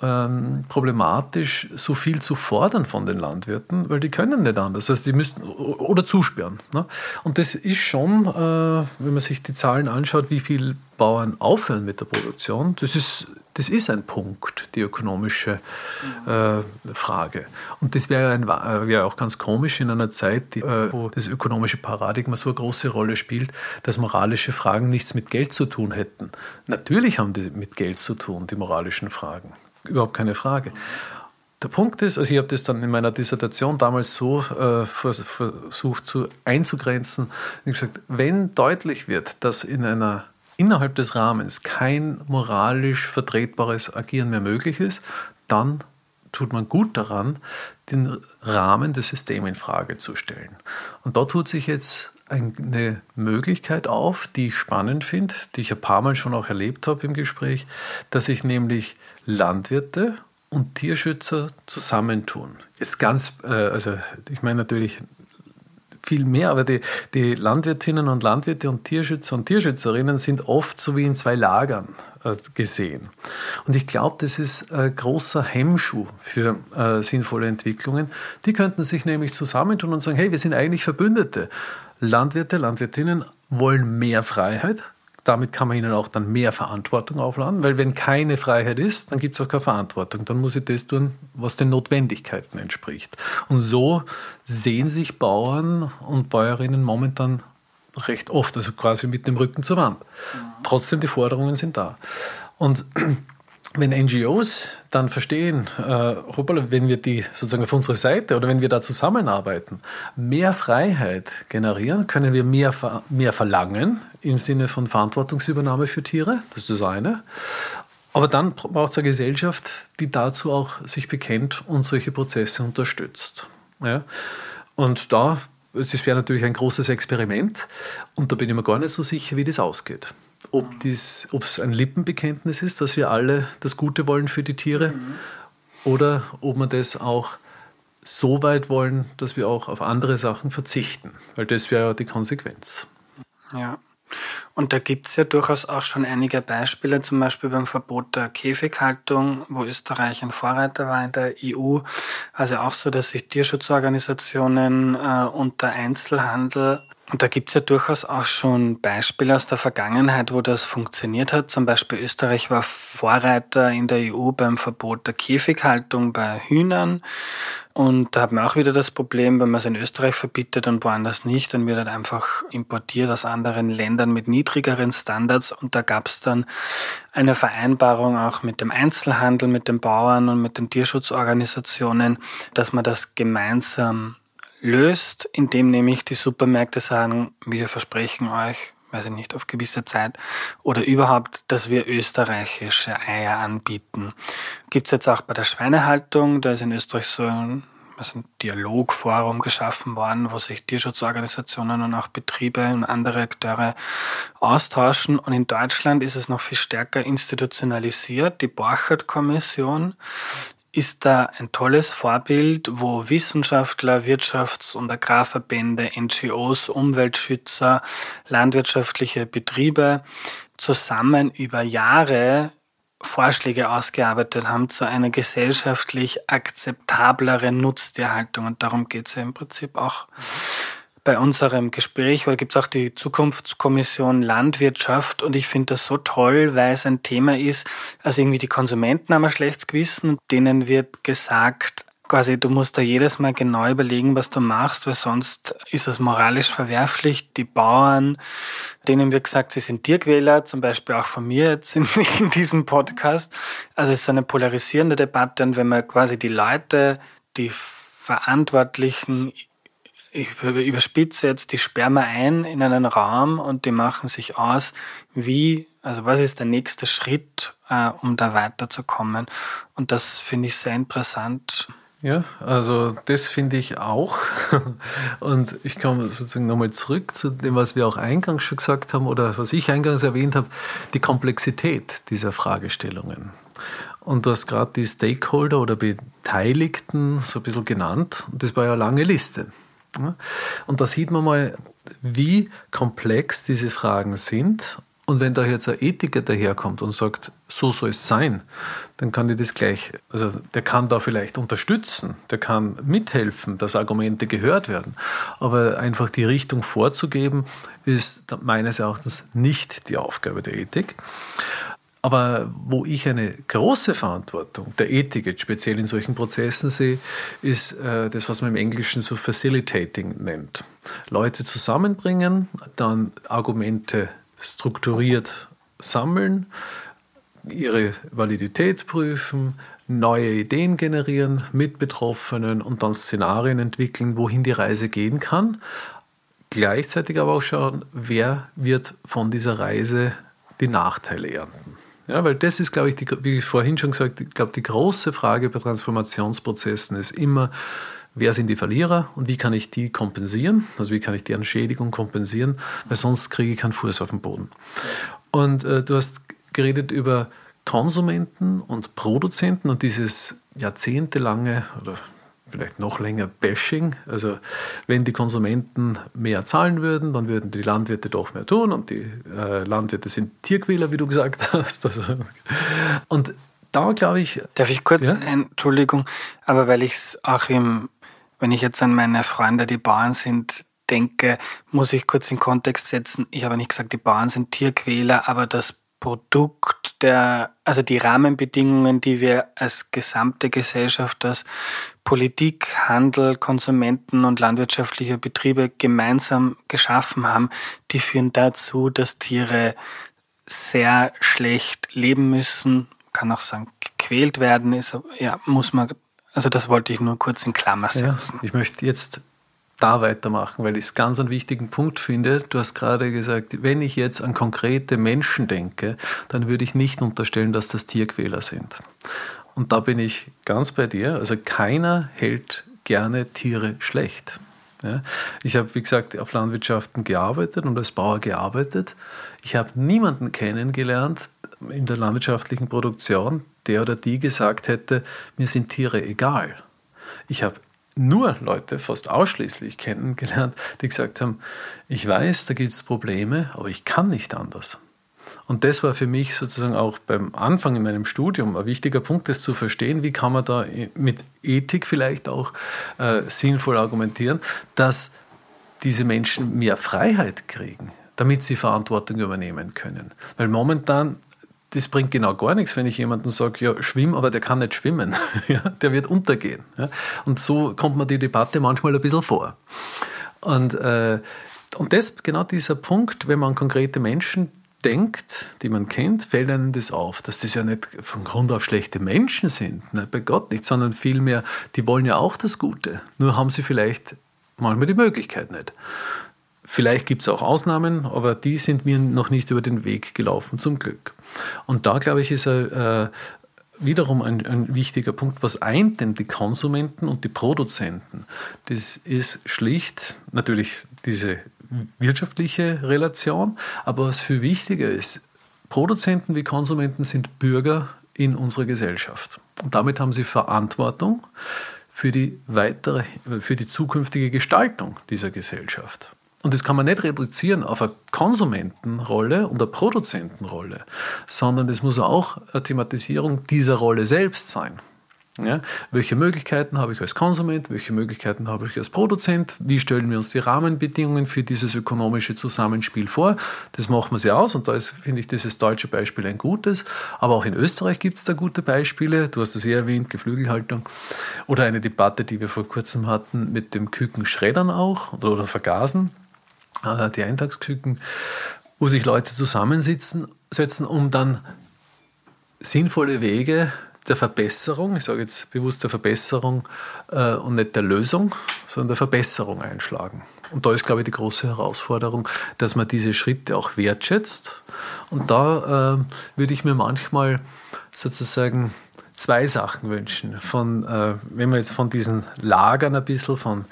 S2: ähm, problematisch, so viel zu fordern von den Landwirten, weil die können nicht anders. Also die müssten oder zusperren. Ne? Und das ist schon, äh, wenn man sich die Zahlen anschaut, wie viele Bauern aufhören mit der Produktion, das ist, das ist ein Punkt, die ökonomische äh, Frage. Und das wäre wär auch ganz komisch in einer Zeit, die, äh, wo das ökonomische Paradigma so eine große Rolle spielt, dass moralische Fragen nichts mit Geld zu tun hätten. Natürlich haben die mit Geld zu tun, die moralischen Fragen überhaupt keine Frage. Der Punkt ist, also ich habe das dann in meiner Dissertation damals so äh, versucht zu, einzugrenzen, ich gesagt, wenn deutlich wird, dass in einer innerhalb des Rahmens kein moralisch vertretbares Agieren mehr möglich ist, dann tut man gut daran, den Rahmen des Systems in Frage zu stellen. Und da tut sich jetzt eine Möglichkeit auf, die ich spannend finde, die ich ein paar Mal schon auch erlebt habe im Gespräch, dass ich nämlich Landwirte und Tierschützer zusammentun. Jetzt ganz, äh, also ich meine natürlich viel mehr, aber die, die Landwirtinnen und Landwirte und Tierschützer und Tierschützerinnen sind oft so wie in zwei Lagern äh, gesehen. Und ich glaube, das ist ein großer Hemmschuh für äh, sinnvolle Entwicklungen. Die könnten sich nämlich zusammentun und sagen, hey, wir sind eigentlich Verbündete. Landwirte, Landwirtinnen wollen mehr Freiheit, damit kann man ihnen auch dann mehr Verantwortung aufladen, weil wenn keine Freiheit ist, dann gibt es auch keine Verantwortung. Dann muss ich das tun, was den Notwendigkeiten entspricht. Und so sehen sich Bauern und Bäuerinnen momentan recht oft, also quasi mit dem Rücken zur Wand. Trotzdem, die Forderungen sind da. Und wenn NGOs dann verstehen, äh, hoppala, wenn wir die sozusagen auf unsere Seite oder wenn wir da zusammenarbeiten, mehr Freiheit generieren, können wir mehr, mehr verlangen im Sinne von Verantwortungsübernahme für Tiere. Das ist das eine. Aber dann braucht es eine Gesellschaft, die dazu auch sich bekennt und solche Prozesse unterstützt. Ja? Und da, das wäre natürlich ein großes Experiment und da bin ich mir gar nicht so sicher, wie das ausgeht ob es ein Lippenbekenntnis ist, dass wir alle das Gute wollen für die Tiere, mhm. oder ob wir das auch so weit wollen, dass wir auch auf andere Sachen verzichten, weil das wäre ja die Konsequenz.
S1: Ja. Und da gibt es ja durchaus auch schon einige Beispiele, zum Beispiel beim Verbot der Käfighaltung, wo Österreich ein Vorreiter war in der EU. Also auch so, dass sich Tierschutzorganisationen äh, und der Einzelhandel und da gibt's ja durchaus auch schon Beispiele aus der Vergangenheit, wo das funktioniert hat. Zum Beispiel Österreich war Vorreiter in der EU beim Verbot der Käfighaltung bei Hühnern. Und da hat man auch wieder das Problem, wenn man es in Österreich verbietet und woanders nicht, dann wird halt einfach importiert aus anderen Ländern mit niedrigeren Standards. Und da gab's dann eine Vereinbarung auch mit dem Einzelhandel, mit den Bauern und mit den Tierschutzorganisationen, dass man das gemeinsam löst, indem nämlich die Supermärkte sagen, wir versprechen euch, weiß ich nicht, auf gewisse Zeit oder überhaupt, dass wir österreichische Eier anbieten. Gibt's jetzt auch bei der Schweinehaltung, da ist in Österreich so ein, also ein Dialogforum geschaffen worden, wo sich Tierschutzorganisationen und auch Betriebe und andere Akteure austauschen. Und in Deutschland ist es noch viel stärker institutionalisiert. Die Borchert-Kommission ist da ein tolles Vorbild, wo Wissenschaftler, Wirtschafts- und Agrarverbände, NGOs, Umweltschützer, landwirtschaftliche Betriebe zusammen über Jahre Vorschläge ausgearbeitet haben zu einer gesellschaftlich akzeptableren Nutztierhaltung. Und darum geht es ja im Prinzip auch. Mhm bei unserem Gespräch, oder gibt es auch die Zukunftskommission Landwirtschaft und ich finde das so toll, weil es ein Thema ist, also irgendwie die Konsumenten haben ein schlechtes Gewissen denen wird gesagt, quasi du musst da jedes Mal genau überlegen, was du machst, weil sonst ist das moralisch verwerflich. Die Bauern, denen wird gesagt, sie sind Tierquäler, zum Beispiel auch von mir jetzt in, in diesem Podcast. Also es ist eine polarisierende Debatte und wenn man quasi die Leute, die Verantwortlichen ich überspitze jetzt, die wir ein in einen Raum und die machen sich aus, wie, also was ist der nächste Schritt, äh, um da weiterzukommen. Und das finde ich sehr interessant.
S2: Ja, also das finde ich auch. Und ich komme sozusagen nochmal zurück zu dem, was wir auch eingangs schon gesagt haben oder was ich eingangs erwähnt habe, die Komplexität dieser Fragestellungen. Und du hast gerade die Stakeholder oder Beteiligten so ein bisschen genannt. Und das war ja eine lange Liste. Und da sieht man mal, wie komplex diese Fragen sind. Und wenn da jetzt ein Ethiker daherkommt und sagt, so soll es sein, dann kann ich das gleich, also der kann da vielleicht unterstützen, der kann mithelfen, dass Argumente gehört werden. Aber einfach die Richtung vorzugeben, ist meines Erachtens nicht die Aufgabe der Ethik. Aber wo ich eine große Verantwortung der Ethik jetzt speziell in solchen Prozessen sehe, ist äh, das, was man im Englischen so Facilitating nennt. Leute zusammenbringen, dann Argumente strukturiert sammeln, ihre Validität prüfen, neue Ideen generieren mit Betroffenen und dann Szenarien entwickeln, wohin die Reise gehen kann. Gleichzeitig aber auch schauen, wer wird von dieser Reise die Nachteile ernten. Ja, weil das ist, glaube ich, die, wie ich vorhin schon gesagt ich glaube, die große Frage bei Transformationsprozessen ist immer, wer sind die Verlierer und wie kann ich die kompensieren? Also wie kann ich deren Schädigung kompensieren? Weil sonst kriege ich keinen Fuß auf den Boden. Und äh, du hast geredet über Konsumenten und Produzenten und dieses jahrzehntelange oder vielleicht noch länger Bashing. Also wenn die Konsumenten mehr zahlen würden, dann würden die Landwirte doch mehr tun und die äh, Landwirte sind Tierquäler, wie du gesagt hast. Also, und da glaube ich.
S1: Darf ich kurz, ja? Entschuldigung, aber weil ich es auch im, wenn ich jetzt an meine Freunde, die Bauern sind, denke, muss ich kurz in Kontext setzen. Ich habe nicht gesagt, die Bauern sind Tierquäler, aber das Produkt der, also die Rahmenbedingungen, die wir als gesamte Gesellschaft, als Politik, Handel, Konsumenten und landwirtschaftliche Betriebe gemeinsam geschaffen haben, die führen dazu, dass Tiere sehr schlecht leben müssen, kann auch sagen, gequält werden ist, ja, muss man, also das wollte ich nur kurz in Klammer setzen.
S2: Ja, ich möchte jetzt da weitermachen, weil ich es ganz einen wichtigen Punkt finde. Du hast gerade gesagt, wenn ich jetzt an konkrete Menschen denke, dann würde ich nicht unterstellen, dass das Tierquäler sind. Und da bin ich ganz bei dir. Also keiner hält gerne Tiere schlecht. Ja, ich habe, wie gesagt, auf Landwirtschaften gearbeitet und als Bauer gearbeitet. Ich habe niemanden kennengelernt in der landwirtschaftlichen Produktion, der oder die gesagt hätte, mir sind Tiere egal. Ich habe nur Leute, fast ausschließlich kennengelernt, die gesagt haben, ich weiß, da gibt es Probleme, aber ich kann nicht anders. Und das war für mich sozusagen auch beim Anfang in meinem Studium ein wichtiger Punkt, das zu verstehen, wie kann man da mit Ethik vielleicht auch äh, sinnvoll argumentieren, dass diese Menschen mehr Freiheit kriegen, damit sie Verantwortung übernehmen können. Weil momentan das bringt genau gar nichts, wenn ich jemandem sage, ja, schwimm, aber der kann nicht schwimmen. der wird untergehen. Und so kommt mir die Debatte manchmal ein bisschen vor. Und, äh, und das, genau dieser Punkt, wenn man an konkrete Menschen denkt, die man kennt, fällt einem das auf, dass das ja nicht von Grund auf schlechte Menschen sind, ne, bei Gott nicht, sondern vielmehr, die wollen ja auch das Gute, nur haben sie vielleicht manchmal die Möglichkeit nicht. Vielleicht gibt es auch Ausnahmen, aber die sind mir noch nicht über den Weg gelaufen, zum Glück. Und da, glaube ich, ist äh, wiederum ein, ein, wichtiger Punkt, was eint denn die Konsumenten und die Produzenten? Das ist schlicht natürlich diese wirtschaftliche Relation, aber was viel wichtiger ist, Produzenten wie Konsumenten sind Bürger in unserer Gesellschaft. Und damit haben sie Verantwortung für die weitere, für die zukünftige Gestaltung dieser Gesellschaft. Und das kann man nicht reduzieren auf eine Konsumentenrolle und eine Produzentenrolle, sondern es muss auch eine Thematisierung dieser Rolle selbst sein. Ja, welche Möglichkeiten habe ich als Konsument? Welche Möglichkeiten habe ich als Produzent? Wie stellen wir uns die Rahmenbedingungen für dieses ökonomische Zusammenspiel vor? Das machen wir sehr aus und da ist, finde ich, dieses deutsche Beispiel ein gutes. Aber auch in Österreich gibt es da gute Beispiele. Du hast es ja erwähnt, Geflügelhaltung. Oder eine Debatte, die wir vor kurzem hatten mit dem Kükenschreddern auch oder, oder Vergasen. Äh, die Eintagsküken, wo sich Leute zusammensitzen, setzen, um dann sinnvolle Wege der Verbesserung, ich sage jetzt bewusst der Verbesserung äh, und nicht der Lösung, sondern der Verbesserung einschlagen. Und da ist, glaube ich, die große Herausforderung, dass man diese Schritte auch wertschätzt. Und da äh, würde ich mir manchmal sozusagen zwei Sachen wünschen. Von, äh, wenn man jetzt von diesen Lagern ein bisschen, von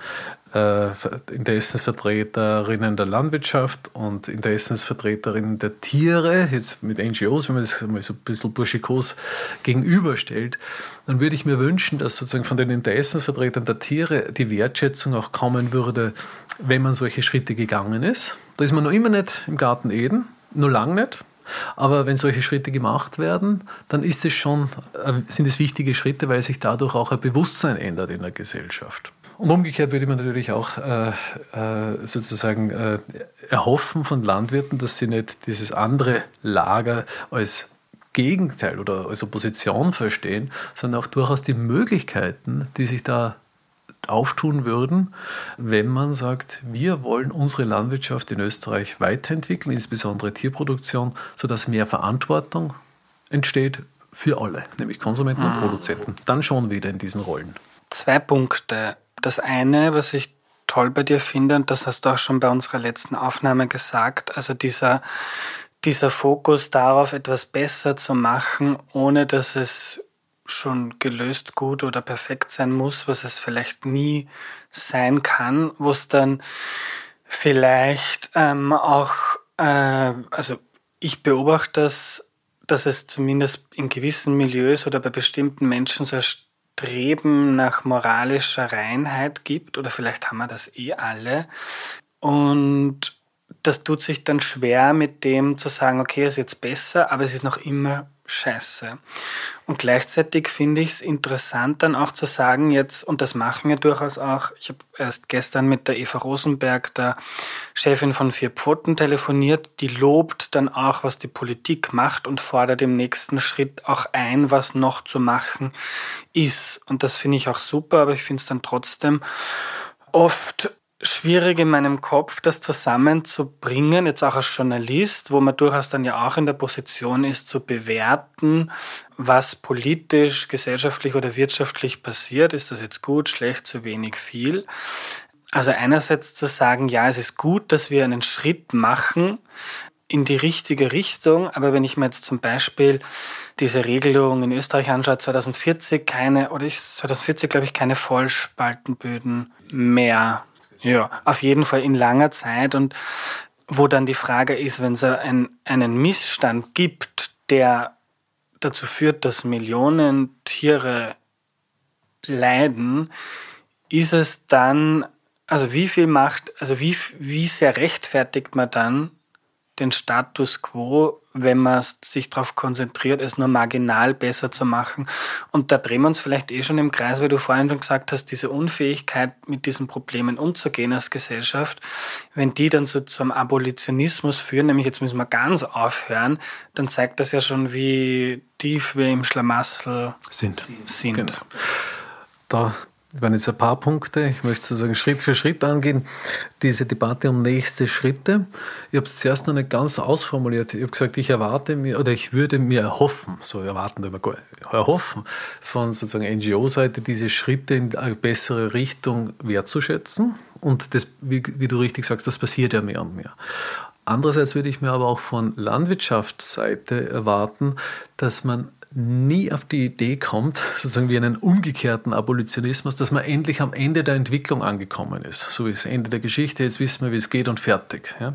S2: Interessensvertreterinnen der Landwirtschaft und Interessensvertreterinnen der Tiere, jetzt mit NGOs, wenn man das mal so ein bisschen burschikos gegenüberstellt, dann würde ich mir wünschen, dass sozusagen von den Interessensvertretern der Tiere die Wertschätzung auch kommen würde, wenn man solche Schritte gegangen ist. Da ist man noch immer nicht im Garten Eden, nur lang nicht. Aber wenn solche Schritte gemacht werden, dann es schon, äh, sind es wichtige Schritte, weil sich dadurch auch ein Bewusstsein ändert in der Gesellschaft. Und umgekehrt würde man natürlich auch äh, äh, sozusagen äh, erhoffen von Landwirten, dass sie nicht dieses andere Lager als Gegenteil oder als Opposition verstehen, sondern auch durchaus die Möglichkeiten, die sich da auftun würden, wenn man sagt, wir wollen unsere Landwirtschaft in Österreich weiterentwickeln, insbesondere Tierproduktion, sodass mehr Verantwortung entsteht für alle, nämlich Konsumenten und mhm. Produzenten. Dann schon wieder in diesen Rollen.
S1: Zwei Punkte. Das eine, was ich toll bei dir finde, und das hast du auch schon bei unserer letzten Aufnahme gesagt, also dieser, dieser Fokus darauf, etwas besser zu machen, ohne dass es schon gelöst gut oder perfekt sein muss, was es vielleicht nie sein kann, wo es dann vielleicht ähm, auch, äh, also ich beobachte das, dass es zumindest in gewissen Milieus oder bei bestimmten Menschen so Streben nach moralischer Reinheit gibt, oder vielleicht haben wir das eh alle. Und das tut sich dann schwer mit dem zu sagen, okay, es ist jetzt besser, aber es ist noch immer scheiße. Und gleichzeitig finde ich es interessant dann auch zu sagen jetzt, und das machen wir durchaus auch, ich habe erst gestern mit der Eva Rosenberg, der Chefin von Vier Pfoten, telefoniert, die lobt dann auch, was die Politik macht und fordert im nächsten Schritt auch ein, was noch zu machen ist. Und das finde ich auch super, aber ich finde es dann trotzdem oft schwierig in meinem Kopf, das zusammenzubringen, jetzt auch als Journalist, wo man durchaus dann ja auch in der Position ist, zu bewerten, was politisch, gesellschaftlich oder wirtschaftlich passiert. Ist das jetzt gut, schlecht, zu wenig, viel? Also einerseits zu sagen, ja, es ist gut, dass wir einen Schritt machen in die richtige Richtung, aber wenn ich mir jetzt zum Beispiel diese Regelung in Österreich anschaue, 2040 keine, oder ich, 2040 glaube ich keine Vollspaltenböden mehr ja, auf jeden Fall in langer Zeit. Und wo dann die Frage ist, wenn es ein, einen Missstand gibt, der dazu führt, dass Millionen Tiere leiden, ist es dann, also wie viel macht, also wie, wie sehr rechtfertigt man dann den Status quo, wenn man sich darauf konzentriert, es nur marginal besser zu machen. Und da drehen wir uns vielleicht eh schon im Kreis, weil du vorhin schon gesagt hast, diese Unfähigkeit, mit diesen Problemen umzugehen als Gesellschaft, wenn die dann so zum Abolitionismus führen, nämlich jetzt müssen wir ganz aufhören, dann zeigt das ja schon, wie tief wir im Schlamassel
S2: sind.
S1: sind. Genau.
S2: Da waren jetzt ein paar Punkte. Ich möchte sozusagen Schritt für Schritt angehen. Diese Debatte um nächste Schritte. Ich habe es zuerst noch nicht ganz ausformuliert. Ich habe gesagt, ich erwarte mir oder ich würde mir erhoffen, so erwarten, erhoffen von sozusagen NGO-Seite diese Schritte in eine bessere Richtung wertzuschätzen. Und das, wie, wie du richtig sagst, das passiert ja mehr und mehr. Andererseits würde ich mir aber auch von Landwirtschaftsseite erwarten, dass man nie auf die Idee kommt, sozusagen wie einen umgekehrten Abolitionismus, dass man endlich am Ende der Entwicklung angekommen ist. So wie das Ende der Geschichte, jetzt wissen wir, wie es geht und fertig. Ja.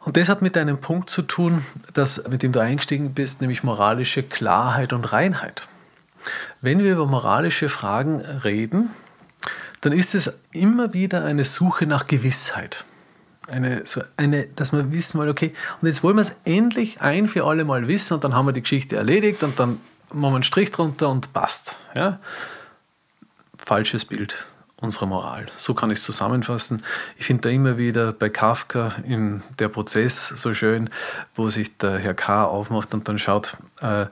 S2: Und das hat mit einem Punkt zu tun, das, mit dem du eingestiegen bist, nämlich moralische Klarheit und Reinheit. Wenn wir über moralische Fragen reden, dann ist es immer wieder eine Suche nach Gewissheit eine, so eine, dass wir wissen wollen, okay, und jetzt wollen wir es endlich ein für alle Mal wissen und dann haben wir die Geschichte erledigt und dann machen wir einen Strich drunter und passt. Ja? Falsches Bild unserer Moral. So kann ich es zusammenfassen. Ich finde da immer wieder bei Kafka in der Prozess so schön, wo sich der Herr K. aufmacht und dann schaut, äh,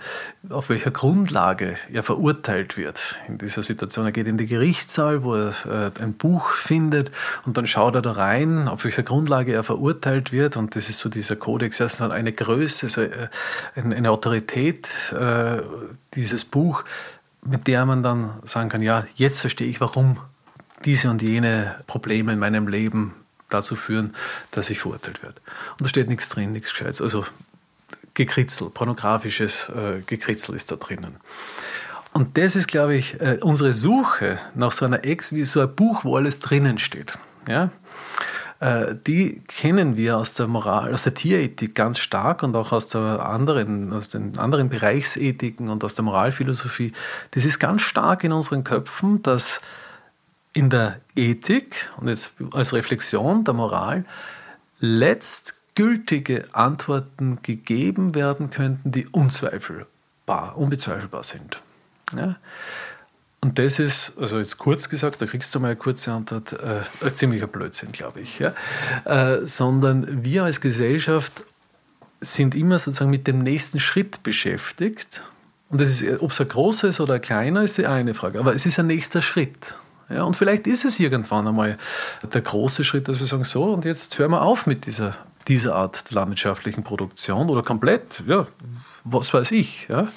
S2: auf welcher Grundlage er verurteilt wird in dieser Situation. Er geht in die Gerichtssaal, wo er äh, ein Buch findet und dann schaut er da rein, auf welcher Grundlage er verurteilt wird und das ist so dieser Kodex, erst eine Größe, äh, eine Autorität, dieses Buch, mit der man dann sagen kann, ja, jetzt verstehe ich, warum diese und jene Probleme in meinem Leben dazu führen, dass ich verurteilt werde. Und da steht nichts drin, nichts Gescheites. Also Gekritzel, pornografisches äh, Gekritzel ist da drinnen. Und das ist, glaube ich, äh, unsere Suche nach so einer Ex, wie so ein Buch, wo alles drinnen steht. Ja? Äh, die kennen wir aus der Moral, aus der Tierethik ganz stark und auch aus, der anderen, aus den anderen Bereichsethiken und aus der Moralphilosophie. Das ist ganz stark in unseren Köpfen, dass in der Ethik und jetzt als Reflexion der Moral letztgültige Antworten gegeben werden könnten, die unzweifelbar, unbezweifelbar sind. Ja? Und das ist, also jetzt kurz gesagt, da kriegst du mal eine kurze Antwort, äh, ein ziemlicher Blödsinn, glaube ich. Ja? Äh, sondern wir als Gesellschaft sind immer sozusagen mit dem nächsten Schritt beschäftigt. Und das ist, ob es ein großer oder ein kleiner, ist die eine Frage. Aber es ist ein nächster Schritt. Ja, und vielleicht ist es irgendwann einmal der große Schritt, dass wir sagen, so, und jetzt hören wir auf mit dieser, dieser Art der landwirtschaftlichen Produktion oder komplett, ja, was weiß ich. Ja.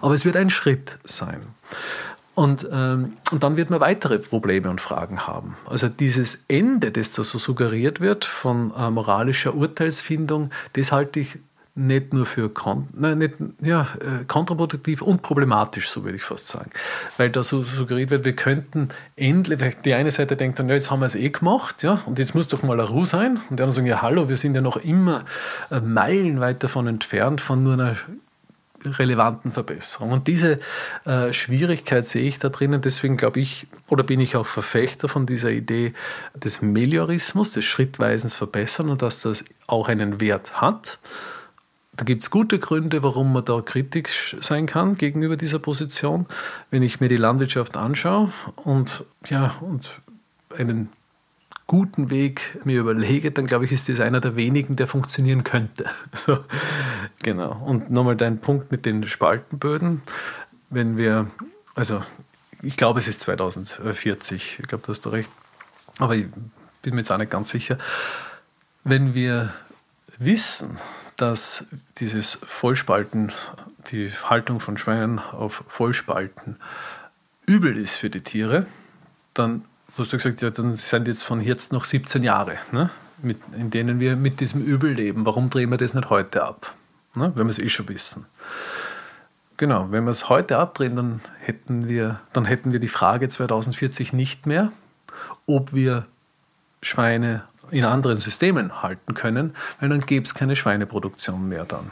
S2: Aber es wird ein Schritt sein. Und, ähm, und dann wird man weitere Probleme und Fragen haben. Also dieses Ende, das da so suggeriert wird von äh, moralischer Urteilsfindung, das halte ich nicht nur für nein, nicht, ja, äh, kontraproduktiv und problematisch, so würde ich fast sagen. Weil da so suggeriert wird, wir könnten endlich, die eine Seite denkt dann, ja, jetzt haben wir es eh gemacht, ja, und jetzt muss doch mal eine Ruhe sein. Und die anderen sagen, ja, hallo, wir sind ja noch immer äh, meilenweit davon entfernt, von nur einer relevanten Verbesserung. Und diese äh, Schwierigkeit sehe ich da drinnen. Deswegen glaube ich, oder bin ich auch Verfechter von dieser Idee des Meliorismus, des schrittweisen Verbessern und dass das auch einen Wert hat. Da gibt es gute Gründe, warum man da kritisch sein kann gegenüber dieser Position. Wenn ich mir die Landwirtschaft anschaue und, ja, und einen guten Weg mir überlege, dann glaube ich, ist das einer der wenigen, der funktionieren könnte. So, genau. Und nochmal dein Punkt mit den Spaltenböden. Wenn wir, also ich glaube, es ist 2040, ich glaube, da hast du recht, aber ich bin mir jetzt auch nicht ganz sicher. Wenn wir wissen, dass dieses Vollspalten, die Haltung von Schweinen auf Vollspalten übel ist für die Tiere, dann Du hast ja gesagt, ja, dann sind jetzt von jetzt noch 17 Jahre, ne, mit, in denen wir mit diesem Übel leben. Warum drehen wir das nicht heute ab, ne, wenn wir es eh schon wissen? Genau, wenn wir es heute abdrehen, dann hätten, wir, dann hätten wir die Frage 2040 nicht mehr, ob wir Schweine in anderen Systemen halten können, weil dann gäbe es keine Schweineproduktion mehr dann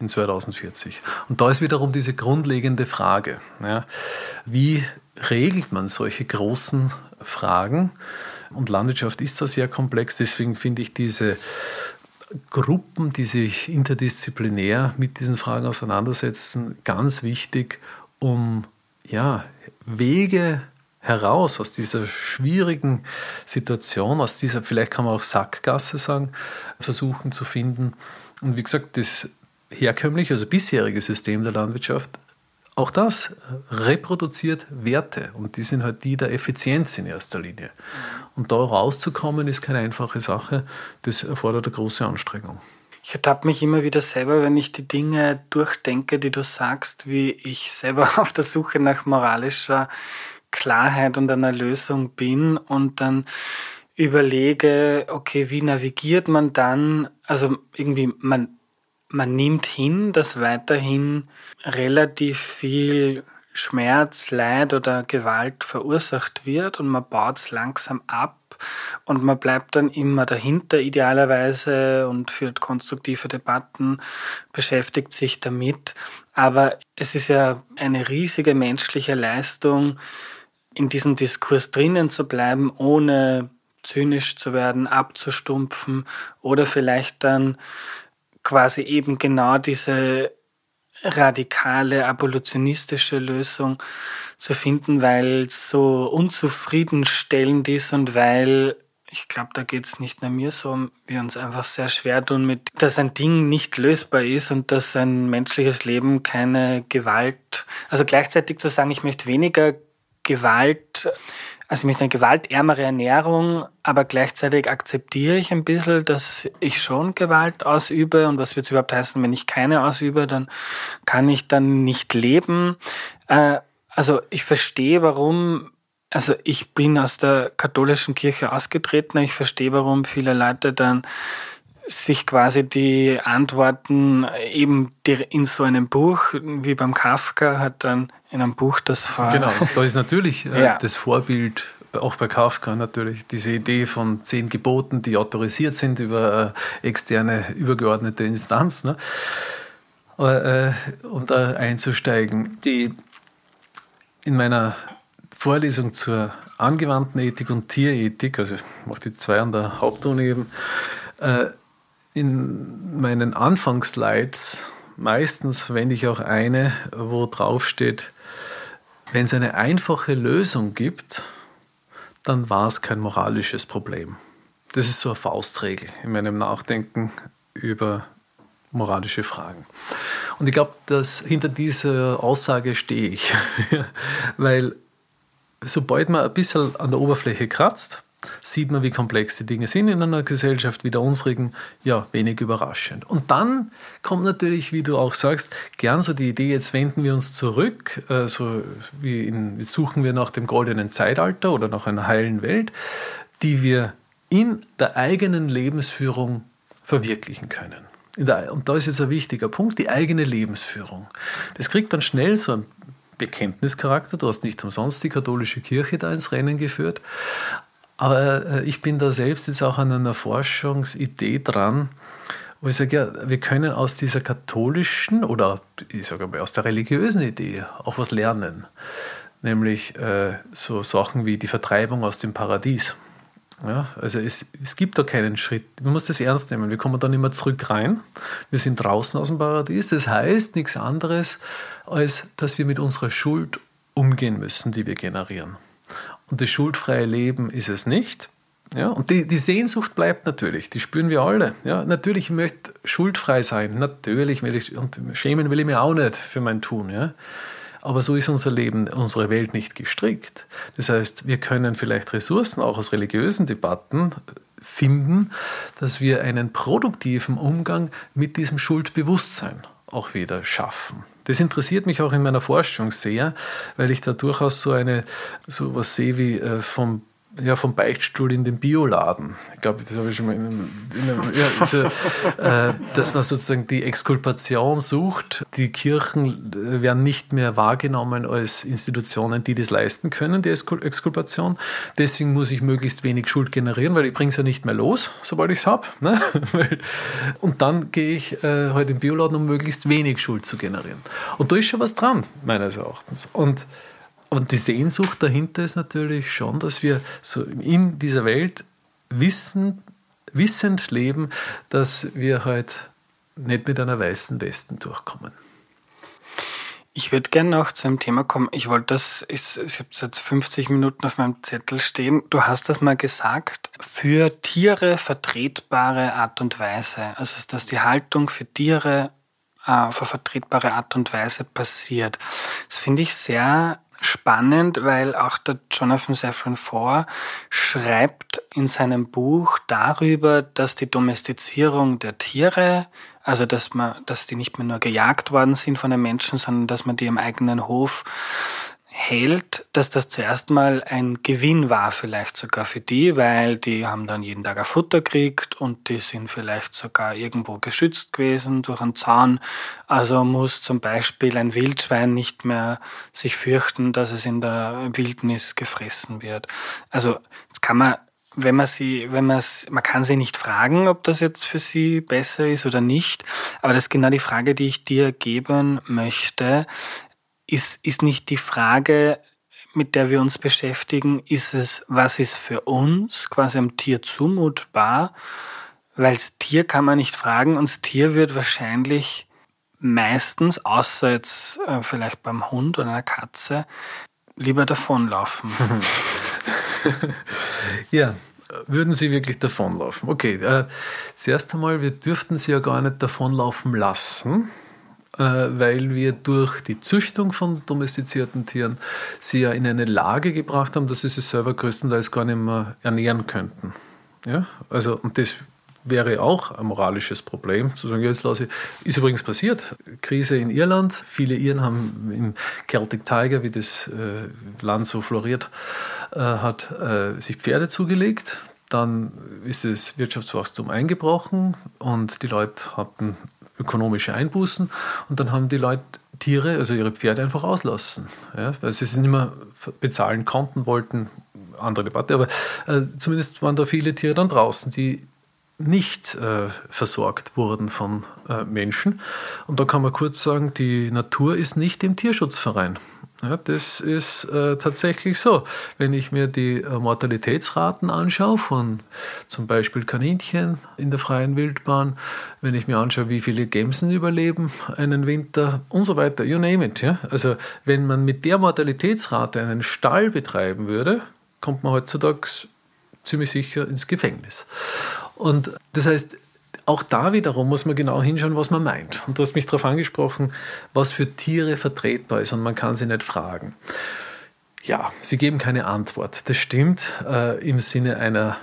S2: in 2040. Und da ist wiederum diese grundlegende Frage, ja, wie regelt man solche großen Fragen? Und Landwirtschaft ist da sehr komplex, deswegen finde ich diese Gruppen, die sich interdisziplinär mit diesen Fragen auseinandersetzen, ganz wichtig, um ja, Wege heraus aus dieser schwierigen Situation, aus dieser, vielleicht kann man auch Sackgasse sagen, versuchen zu finden. Und wie gesagt, das herkömmliche, also bisherige System der Landwirtschaft auch das reproduziert Werte und die sind halt die der Effizienz in erster Linie. Und da rauszukommen ist keine einfache Sache, das erfordert eine große Anstrengung.
S1: Ich ertappe mich immer wieder selber, wenn ich die Dinge durchdenke, die du sagst, wie ich selber auf der Suche nach moralischer Klarheit und einer Lösung bin und dann überlege, okay, wie navigiert man dann? Also irgendwie, man man nimmt hin, dass weiterhin relativ viel Schmerz, Leid oder Gewalt verursacht wird und man baut es langsam ab und man bleibt dann immer dahinter idealerweise und führt konstruktive Debatten, beschäftigt sich damit. Aber es ist ja eine riesige menschliche Leistung, in diesem Diskurs drinnen zu bleiben, ohne zynisch zu werden, abzustumpfen oder vielleicht dann quasi eben genau diese radikale abolitionistische Lösung zu finden, weil es so unzufriedenstellend ist und weil ich glaube, da geht es nicht nur mir so, wir uns einfach sehr schwer tun mit, dass ein Ding nicht lösbar ist und dass ein menschliches Leben keine Gewalt, also gleichzeitig zu sagen, ich möchte weniger Gewalt also ich möchte eine gewaltärmere Ernährung, aber gleichzeitig akzeptiere ich ein bisschen, dass ich schon Gewalt ausübe. Und was wird es überhaupt heißen, wenn ich keine ausübe, dann kann ich dann nicht leben. Äh, also ich verstehe, warum, also ich bin aus der katholischen Kirche ausgetreten, ich verstehe, warum viele Leute dann sich quasi die Antworten eben in so einem Buch, wie beim Kafka, hat dann in einem Buch das
S2: Vor Genau, da ist natürlich äh, ja. das Vorbild, auch bei Kafka natürlich, diese Idee von zehn Geboten, die autorisiert sind über äh, externe, übergeordnete Instanz. Ne? Aber, äh, um da einzusteigen, die in meiner Vorlesung zur angewandten Ethik und Tierethik, also ich mache die zwei an der Hauptuni eben, äh, in meinen Anfangsslides meistens verwende ich auch eine, wo drauf steht, wenn es eine einfache Lösung gibt, dann war es kein moralisches Problem. Das ist so eine Faustregel in meinem Nachdenken über moralische Fragen. Und ich glaube, dass hinter dieser Aussage stehe ich, weil sobald man ein bisschen an der Oberfläche kratzt, sieht man, wie komplex die Dinge sind in einer Gesellschaft wie der unsrigen, ja, wenig überraschend. Und dann kommt natürlich, wie du auch sagst, gern so die Idee, jetzt wenden wir uns zurück, äh, so wie in, jetzt suchen wir nach dem goldenen Zeitalter oder nach einer heilen Welt, die wir in der eigenen Lebensführung verwirklichen können. Der, und da ist jetzt ein wichtiger Punkt, die eigene Lebensführung. Das kriegt dann schnell so einen Bekenntnischarakter. Du hast nicht umsonst die katholische Kirche da ins Rennen geführt. Aber äh, ich bin da selbst jetzt auch an einer Forschungsidee dran, wo ich sage, ja, wir können aus dieser katholischen oder ich sage mal aus der religiösen Idee auch was lernen. Nämlich äh, so Sachen wie die Vertreibung aus dem Paradies. Ja, also es, es gibt da keinen Schritt. Man muss das ernst nehmen. Wir kommen dann immer zurück rein. Wir sind draußen aus dem Paradies. Das heißt nichts anderes, als dass wir mit unserer Schuld umgehen müssen, die wir generieren. Und das schuldfreie Leben ist es nicht. Ja, und die, die Sehnsucht bleibt natürlich, die spüren wir alle. Ja, natürlich möchte ich schuldfrei sein, natürlich will ich, und schämen will ich mir auch nicht für mein Tun. Ja. Aber so ist unser Leben, unsere Welt nicht gestrickt. Das heißt, wir können vielleicht Ressourcen auch aus religiösen Debatten finden, dass wir einen produktiven Umgang mit diesem Schuldbewusstsein auch wieder schaffen. Das interessiert mich auch in meiner Forschung sehr, weil ich da durchaus so eine so was sehe wie äh, vom ja, vom Beichtstuhl in den Bioladen. Ich glaube, das habe ich schon mal in einem, in einem ja, also, äh, dass man sozusagen die Exkulpation sucht. Die Kirchen äh, werden nicht mehr wahrgenommen als Institutionen, die das leisten können, die Exkulpation. Deswegen muss ich möglichst wenig Schuld generieren, weil ich bringe es ja nicht mehr los, sobald ich es habe. Ne? Und dann gehe ich äh, heute halt im Bioladen, um möglichst wenig Schuld zu generieren. Und da ist schon was dran, meines Erachtens. Und und die Sehnsucht dahinter ist natürlich schon, dass wir so in dieser Welt wissen, wissend leben, dass wir halt nicht mit einer weißen Westen durchkommen.
S1: Ich würde gerne noch zu einem Thema kommen. Ich wollte das, ich, ich habe jetzt 50 Minuten auf meinem Zettel stehen. Du hast das mal gesagt, für Tiere vertretbare Art und Weise. Also, dass die Haltung für Tiere äh, auf eine vertretbare Art und Weise passiert. Das finde ich sehr spannend, weil auch der Jonathan Safran Foer schreibt in seinem Buch darüber, dass die Domestizierung der Tiere, also dass man, dass die nicht mehr nur gejagt worden sind von den Menschen, sondern dass man die im eigenen Hof hält, dass das zuerst mal ein Gewinn war, vielleicht sogar für die, weil die haben dann jeden Tag ein Futter gekriegt und die sind vielleicht sogar irgendwo geschützt gewesen durch einen Zaun. Also muss zum Beispiel ein Wildschwein nicht mehr sich fürchten, dass es in der Wildnis gefressen wird. Also jetzt kann man wenn man sie, wenn man es, man kann sie nicht fragen, ob das jetzt für sie besser ist oder nicht. Aber das ist genau die Frage, die ich dir geben möchte ist, ist nicht die Frage, mit der wir uns beschäftigen, ist es, was ist für uns quasi am Tier zumutbar? Weil das Tier kann man nicht fragen und das Tier wird wahrscheinlich meistens, außer jetzt äh, vielleicht beim Hund oder einer Katze, lieber davonlaufen.
S2: ja, würden Sie wirklich davonlaufen? Okay, äh, zuerst einmal, wir dürften Sie ja gar nicht davonlaufen lassen, weil wir durch die Züchtung von domestizierten Tieren sie ja in eine Lage gebracht haben, dass sie sich selber größtenteils gar nicht mehr ernähren könnten. Ja? Also, und das wäre auch ein moralisches Problem, zu sagen, jetzt lasse ich. Ist übrigens passiert. Krise in Irland. Viele Iren haben im Celtic Tiger, wie das äh, Land so floriert äh, hat, äh, sich Pferde zugelegt. Dann ist das Wirtschaftswachstum eingebrochen und die Leute hatten ökonomische Einbußen und dann haben die Leute Tiere, also ihre Pferde einfach auslassen, ja, weil sie es nicht mehr bezahlen konnten, wollten, andere Debatte, aber äh, zumindest waren da viele Tiere dann draußen, die nicht äh, versorgt wurden von äh, Menschen. Und da kann man kurz sagen, die Natur ist nicht im Tierschutzverein. Ja, das ist äh, tatsächlich so. Wenn ich mir die äh, Mortalitätsraten anschaue von zum Beispiel Kaninchen in der freien Wildbahn, wenn ich mir anschaue, wie viele Gämsen überleben einen Winter und so weiter, you name it. Ja? Also wenn man mit der Mortalitätsrate einen Stall betreiben würde, kommt man heutzutage ziemlich sicher ins Gefängnis. Und das heißt, auch da wiederum muss man genau hinschauen, was man meint. Und du hast mich darauf angesprochen, was für Tiere vertretbar ist und man kann sie nicht fragen. Ja, sie geben keine Antwort. Das stimmt äh, im Sinne einer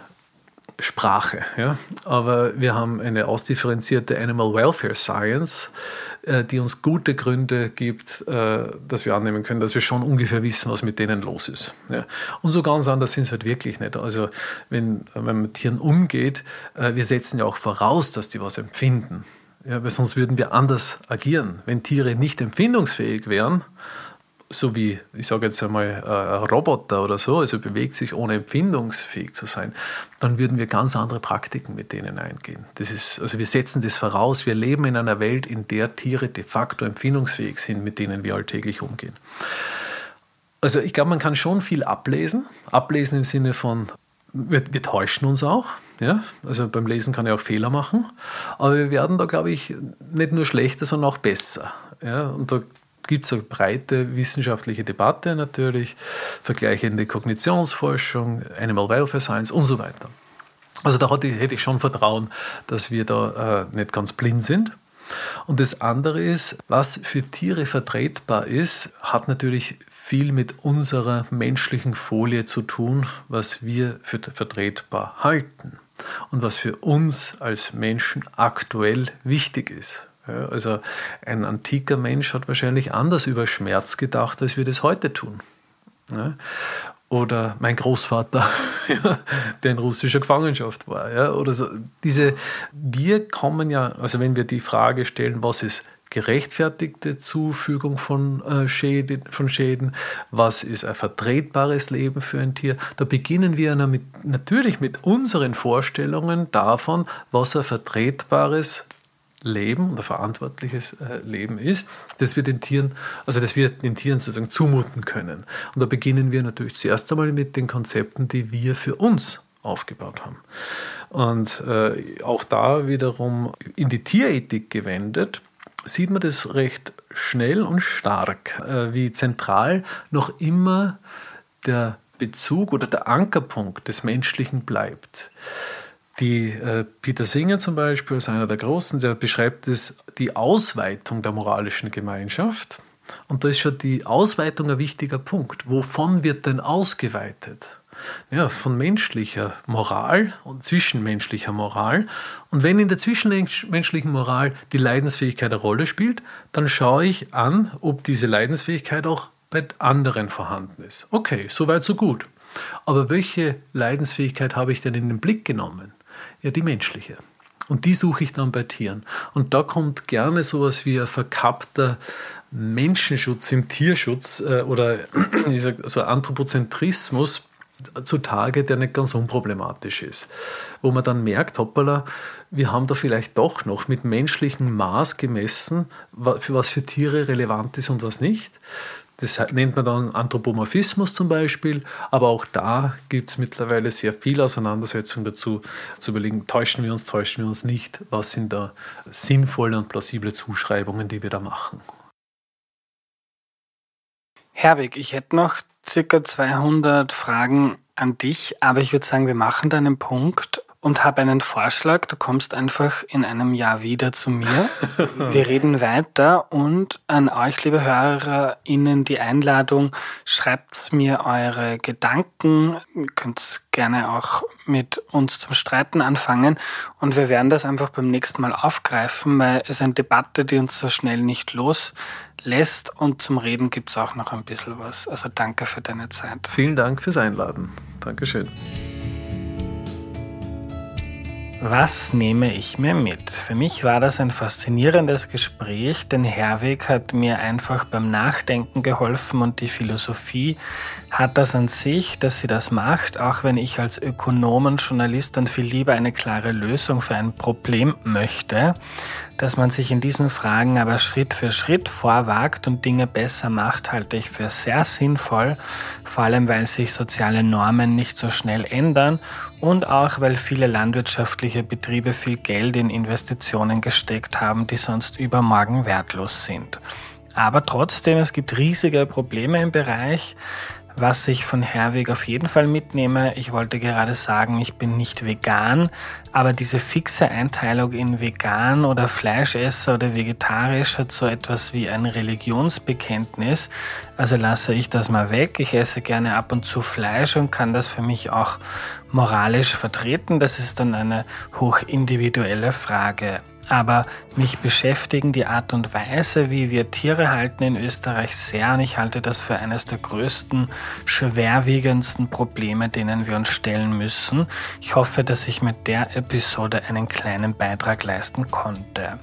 S2: Sprache. Ja? Aber wir haben eine ausdifferenzierte Animal Welfare Science, äh, die uns gute Gründe gibt, äh, dass wir annehmen können, dass wir schon ungefähr wissen, was mit denen los ist. Ja? Und so ganz anders sind es halt wirklich nicht. Also wenn, wenn man mit Tieren umgeht, äh, wir setzen ja auch voraus, dass die was empfinden. Ja, weil sonst würden wir anders agieren. Wenn Tiere nicht empfindungsfähig wären, so wie, ich sage jetzt einmal, ein Roboter oder so, also bewegt sich ohne empfindungsfähig zu sein, dann würden wir ganz andere Praktiken mit denen eingehen. Das ist, also wir setzen das voraus, wir leben in einer Welt, in der Tiere de facto empfindungsfähig sind, mit denen wir alltäglich umgehen. Also ich glaube, man kann schon viel ablesen. Ablesen im Sinne von, wir, wir, täuschen uns auch. Ja? Also beim Lesen kann ich auch Fehler machen. Aber wir werden da, glaube ich, nicht nur schlechter, sondern auch besser. Ja? Und da gibt eine breite wissenschaftliche Debatte natürlich, vergleichende Kognitionsforschung, Animal Welfare Science und so weiter. Also da hätte ich schon Vertrauen, dass wir da äh, nicht ganz blind sind. Und das andere ist, was für Tiere vertretbar ist, hat natürlich viel mit unserer menschlichen Folie zu tun, was wir für vertretbar halten und was für uns als Menschen aktuell wichtig ist. Also ein antiker Mensch hat wahrscheinlich anders über Schmerz gedacht, als wir das heute tun. Oder mein Großvater, der in russischer Gefangenschaft war. Oder so. Diese, wir kommen ja, also wenn wir die Frage stellen, was ist gerechtfertigte Zufügung von, äh, Schäden, von Schäden, was ist ein vertretbares Leben für ein Tier. Da beginnen wir natürlich mit unseren Vorstellungen davon, was ein vertretbares Leben oder verantwortliches äh, Leben ist, dass wir den Tieren, also dass wir den Tieren sozusagen zumuten können. Und da beginnen wir natürlich zuerst einmal mit den Konzepten, die wir für uns aufgebaut haben. Und äh, auch da wiederum in die Tierethik gewendet, sieht man das recht schnell und stark, äh, wie zentral noch immer der Bezug oder der Ankerpunkt des Menschlichen bleibt. Die, äh, Peter Singer zum Beispiel ist einer der Großen, der beschreibt es, die Ausweitung der moralischen Gemeinschaft. Und da ist schon die Ausweitung ein wichtiger Punkt. Wovon wird denn ausgeweitet? ja, von menschlicher Moral und zwischenmenschlicher Moral. Und wenn in der zwischenmenschlichen Moral die Leidensfähigkeit eine Rolle spielt, dann schaue ich an, ob diese Leidensfähigkeit auch bei anderen vorhanden ist. Okay, soweit so gut. Aber welche Leidensfähigkeit habe ich denn in den Blick genommen? Ja, die menschliche. Und die suche ich dann bei Tieren. Und da kommt gerne sowas wie ein verkappter Menschenschutz im Tierschutz äh, oder ich sag, so Anthropozentrismus zutage, der nicht ganz unproblematisch ist. Wo man dann merkt, hoppala, wir haben da vielleicht doch noch mit menschlichem Maß gemessen, für was für Tiere relevant ist und was nicht. Das nennt man dann Anthropomorphismus zum Beispiel, aber auch da gibt es mittlerweile sehr viel Auseinandersetzung dazu, zu überlegen, täuschen wir uns, täuschen wir uns nicht, was sind da sinnvolle und plausible Zuschreibungen, die wir da machen.
S1: Herwig, ich hätte noch circa 200 Fragen an dich, aber ich würde sagen, wir machen da einen Punkt und habe einen Vorschlag. Du kommst einfach in einem Jahr wieder zu mir. Wir reden weiter und an euch, liebe HörerInnen, die Einladung, schreibt mir eure Gedanken. Ihr könnt gerne auch mit uns zum Streiten anfangen und wir werden das einfach beim nächsten Mal aufgreifen, weil es eine Debatte, die uns so schnell nicht loslässt und zum Reden gibt es auch noch ein bisschen was. Also danke für deine Zeit.
S2: Vielen Dank fürs Einladen. Dankeschön.
S1: Was nehme ich mir mit? Für mich war das ein faszinierendes Gespräch, denn Herweg hat mir einfach beim Nachdenken geholfen und die Philosophie hat das an sich, dass sie das macht, auch wenn ich als Ökonom und Journalist dann viel lieber eine klare Lösung für ein Problem möchte, dass man sich in diesen Fragen aber Schritt für Schritt vorwagt und Dinge besser macht, halte ich für sehr sinnvoll, vor allem weil sich soziale Normen nicht so schnell ändern und auch weil viele landwirtschaftliche Betriebe viel Geld in Investitionen gesteckt haben, die sonst übermorgen wertlos sind. Aber trotzdem, es gibt riesige Probleme im Bereich, was ich von Herweg auf jeden Fall mitnehme, ich wollte gerade sagen, ich bin nicht vegan, aber diese fixe Einteilung in vegan oder Fleischesser oder vegetarisch hat so etwas wie ein Religionsbekenntnis. Also lasse ich das mal weg. Ich esse gerne ab und zu Fleisch und kann das für mich auch moralisch vertreten. Das ist dann eine hochindividuelle Frage. Aber mich beschäftigen die Art und Weise, wie wir Tiere halten in Österreich sehr und ich halte das für eines der größten, schwerwiegendsten Probleme, denen wir uns stellen müssen. Ich hoffe, dass ich mit der Episode einen kleinen Beitrag leisten konnte.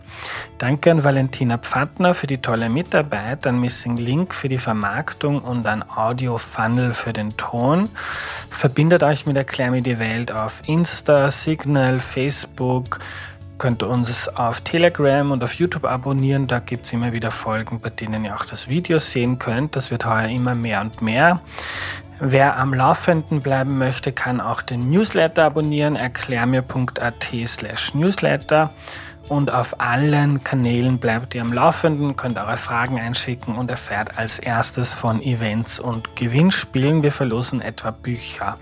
S1: Danke an Valentina Pfattner für die tolle Mitarbeit, an Missing Link für die Vermarktung und an Audio Funnel für den Ton. Verbindet euch mit Erklär mir die Welt auf Insta, Signal, Facebook, könnt uns auf Telegram und auf YouTube abonnieren. Da gibt es immer wieder Folgen, bei denen ihr auch das Video sehen könnt. Das wird heuer immer mehr und mehr. Wer am Laufenden bleiben möchte, kann auch den Newsletter abonnieren, erklärmir.at slash Newsletter und auf allen Kanälen bleibt ihr am Laufenden, könnt eure Fragen einschicken und erfährt als erstes von Events und Gewinnspielen. Wir verlosen etwa Bücher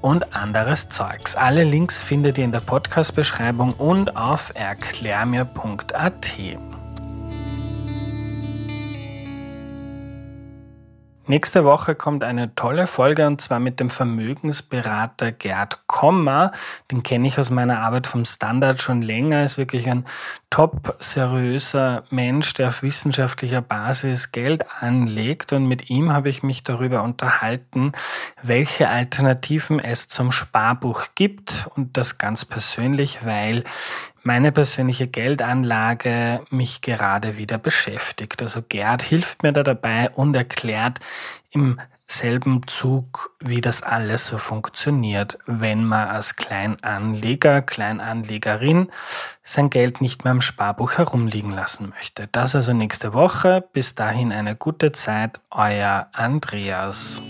S1: und anderes Zeugs. Alle Links findet ihr in der Podcast-Beschreibung und auf erklärmir.at. Nächste Woche kommt eine tolle Folge und zwar mit dem Vermögensberater Gerd Kommer. Den kenne ich aus meiner Arbeit vom Standard schon länger. Ist wirklich ein top seriöser Mensch, der auf wissenschaftlicher Basis Geld anlegt. Und mit ihm habe ich mich darüber unterhalten, welche Alternativen es zum Sparbuch gibt. Und das ganz persönlich, weil meine persönliche Geldanlage mich gerade wieder beschäftigt. Also Gerd hilft mir da dabei und erklärt im selben Zug, wie das alles so funktioniert, wenn man als Kleinanleger, Kleinanlegerin sein Geld nicht mehr im Sparbuch herumliegen lassen möchte. Das also nächste Woche. Bis dahin eine gute Zeit. Euer Andreas.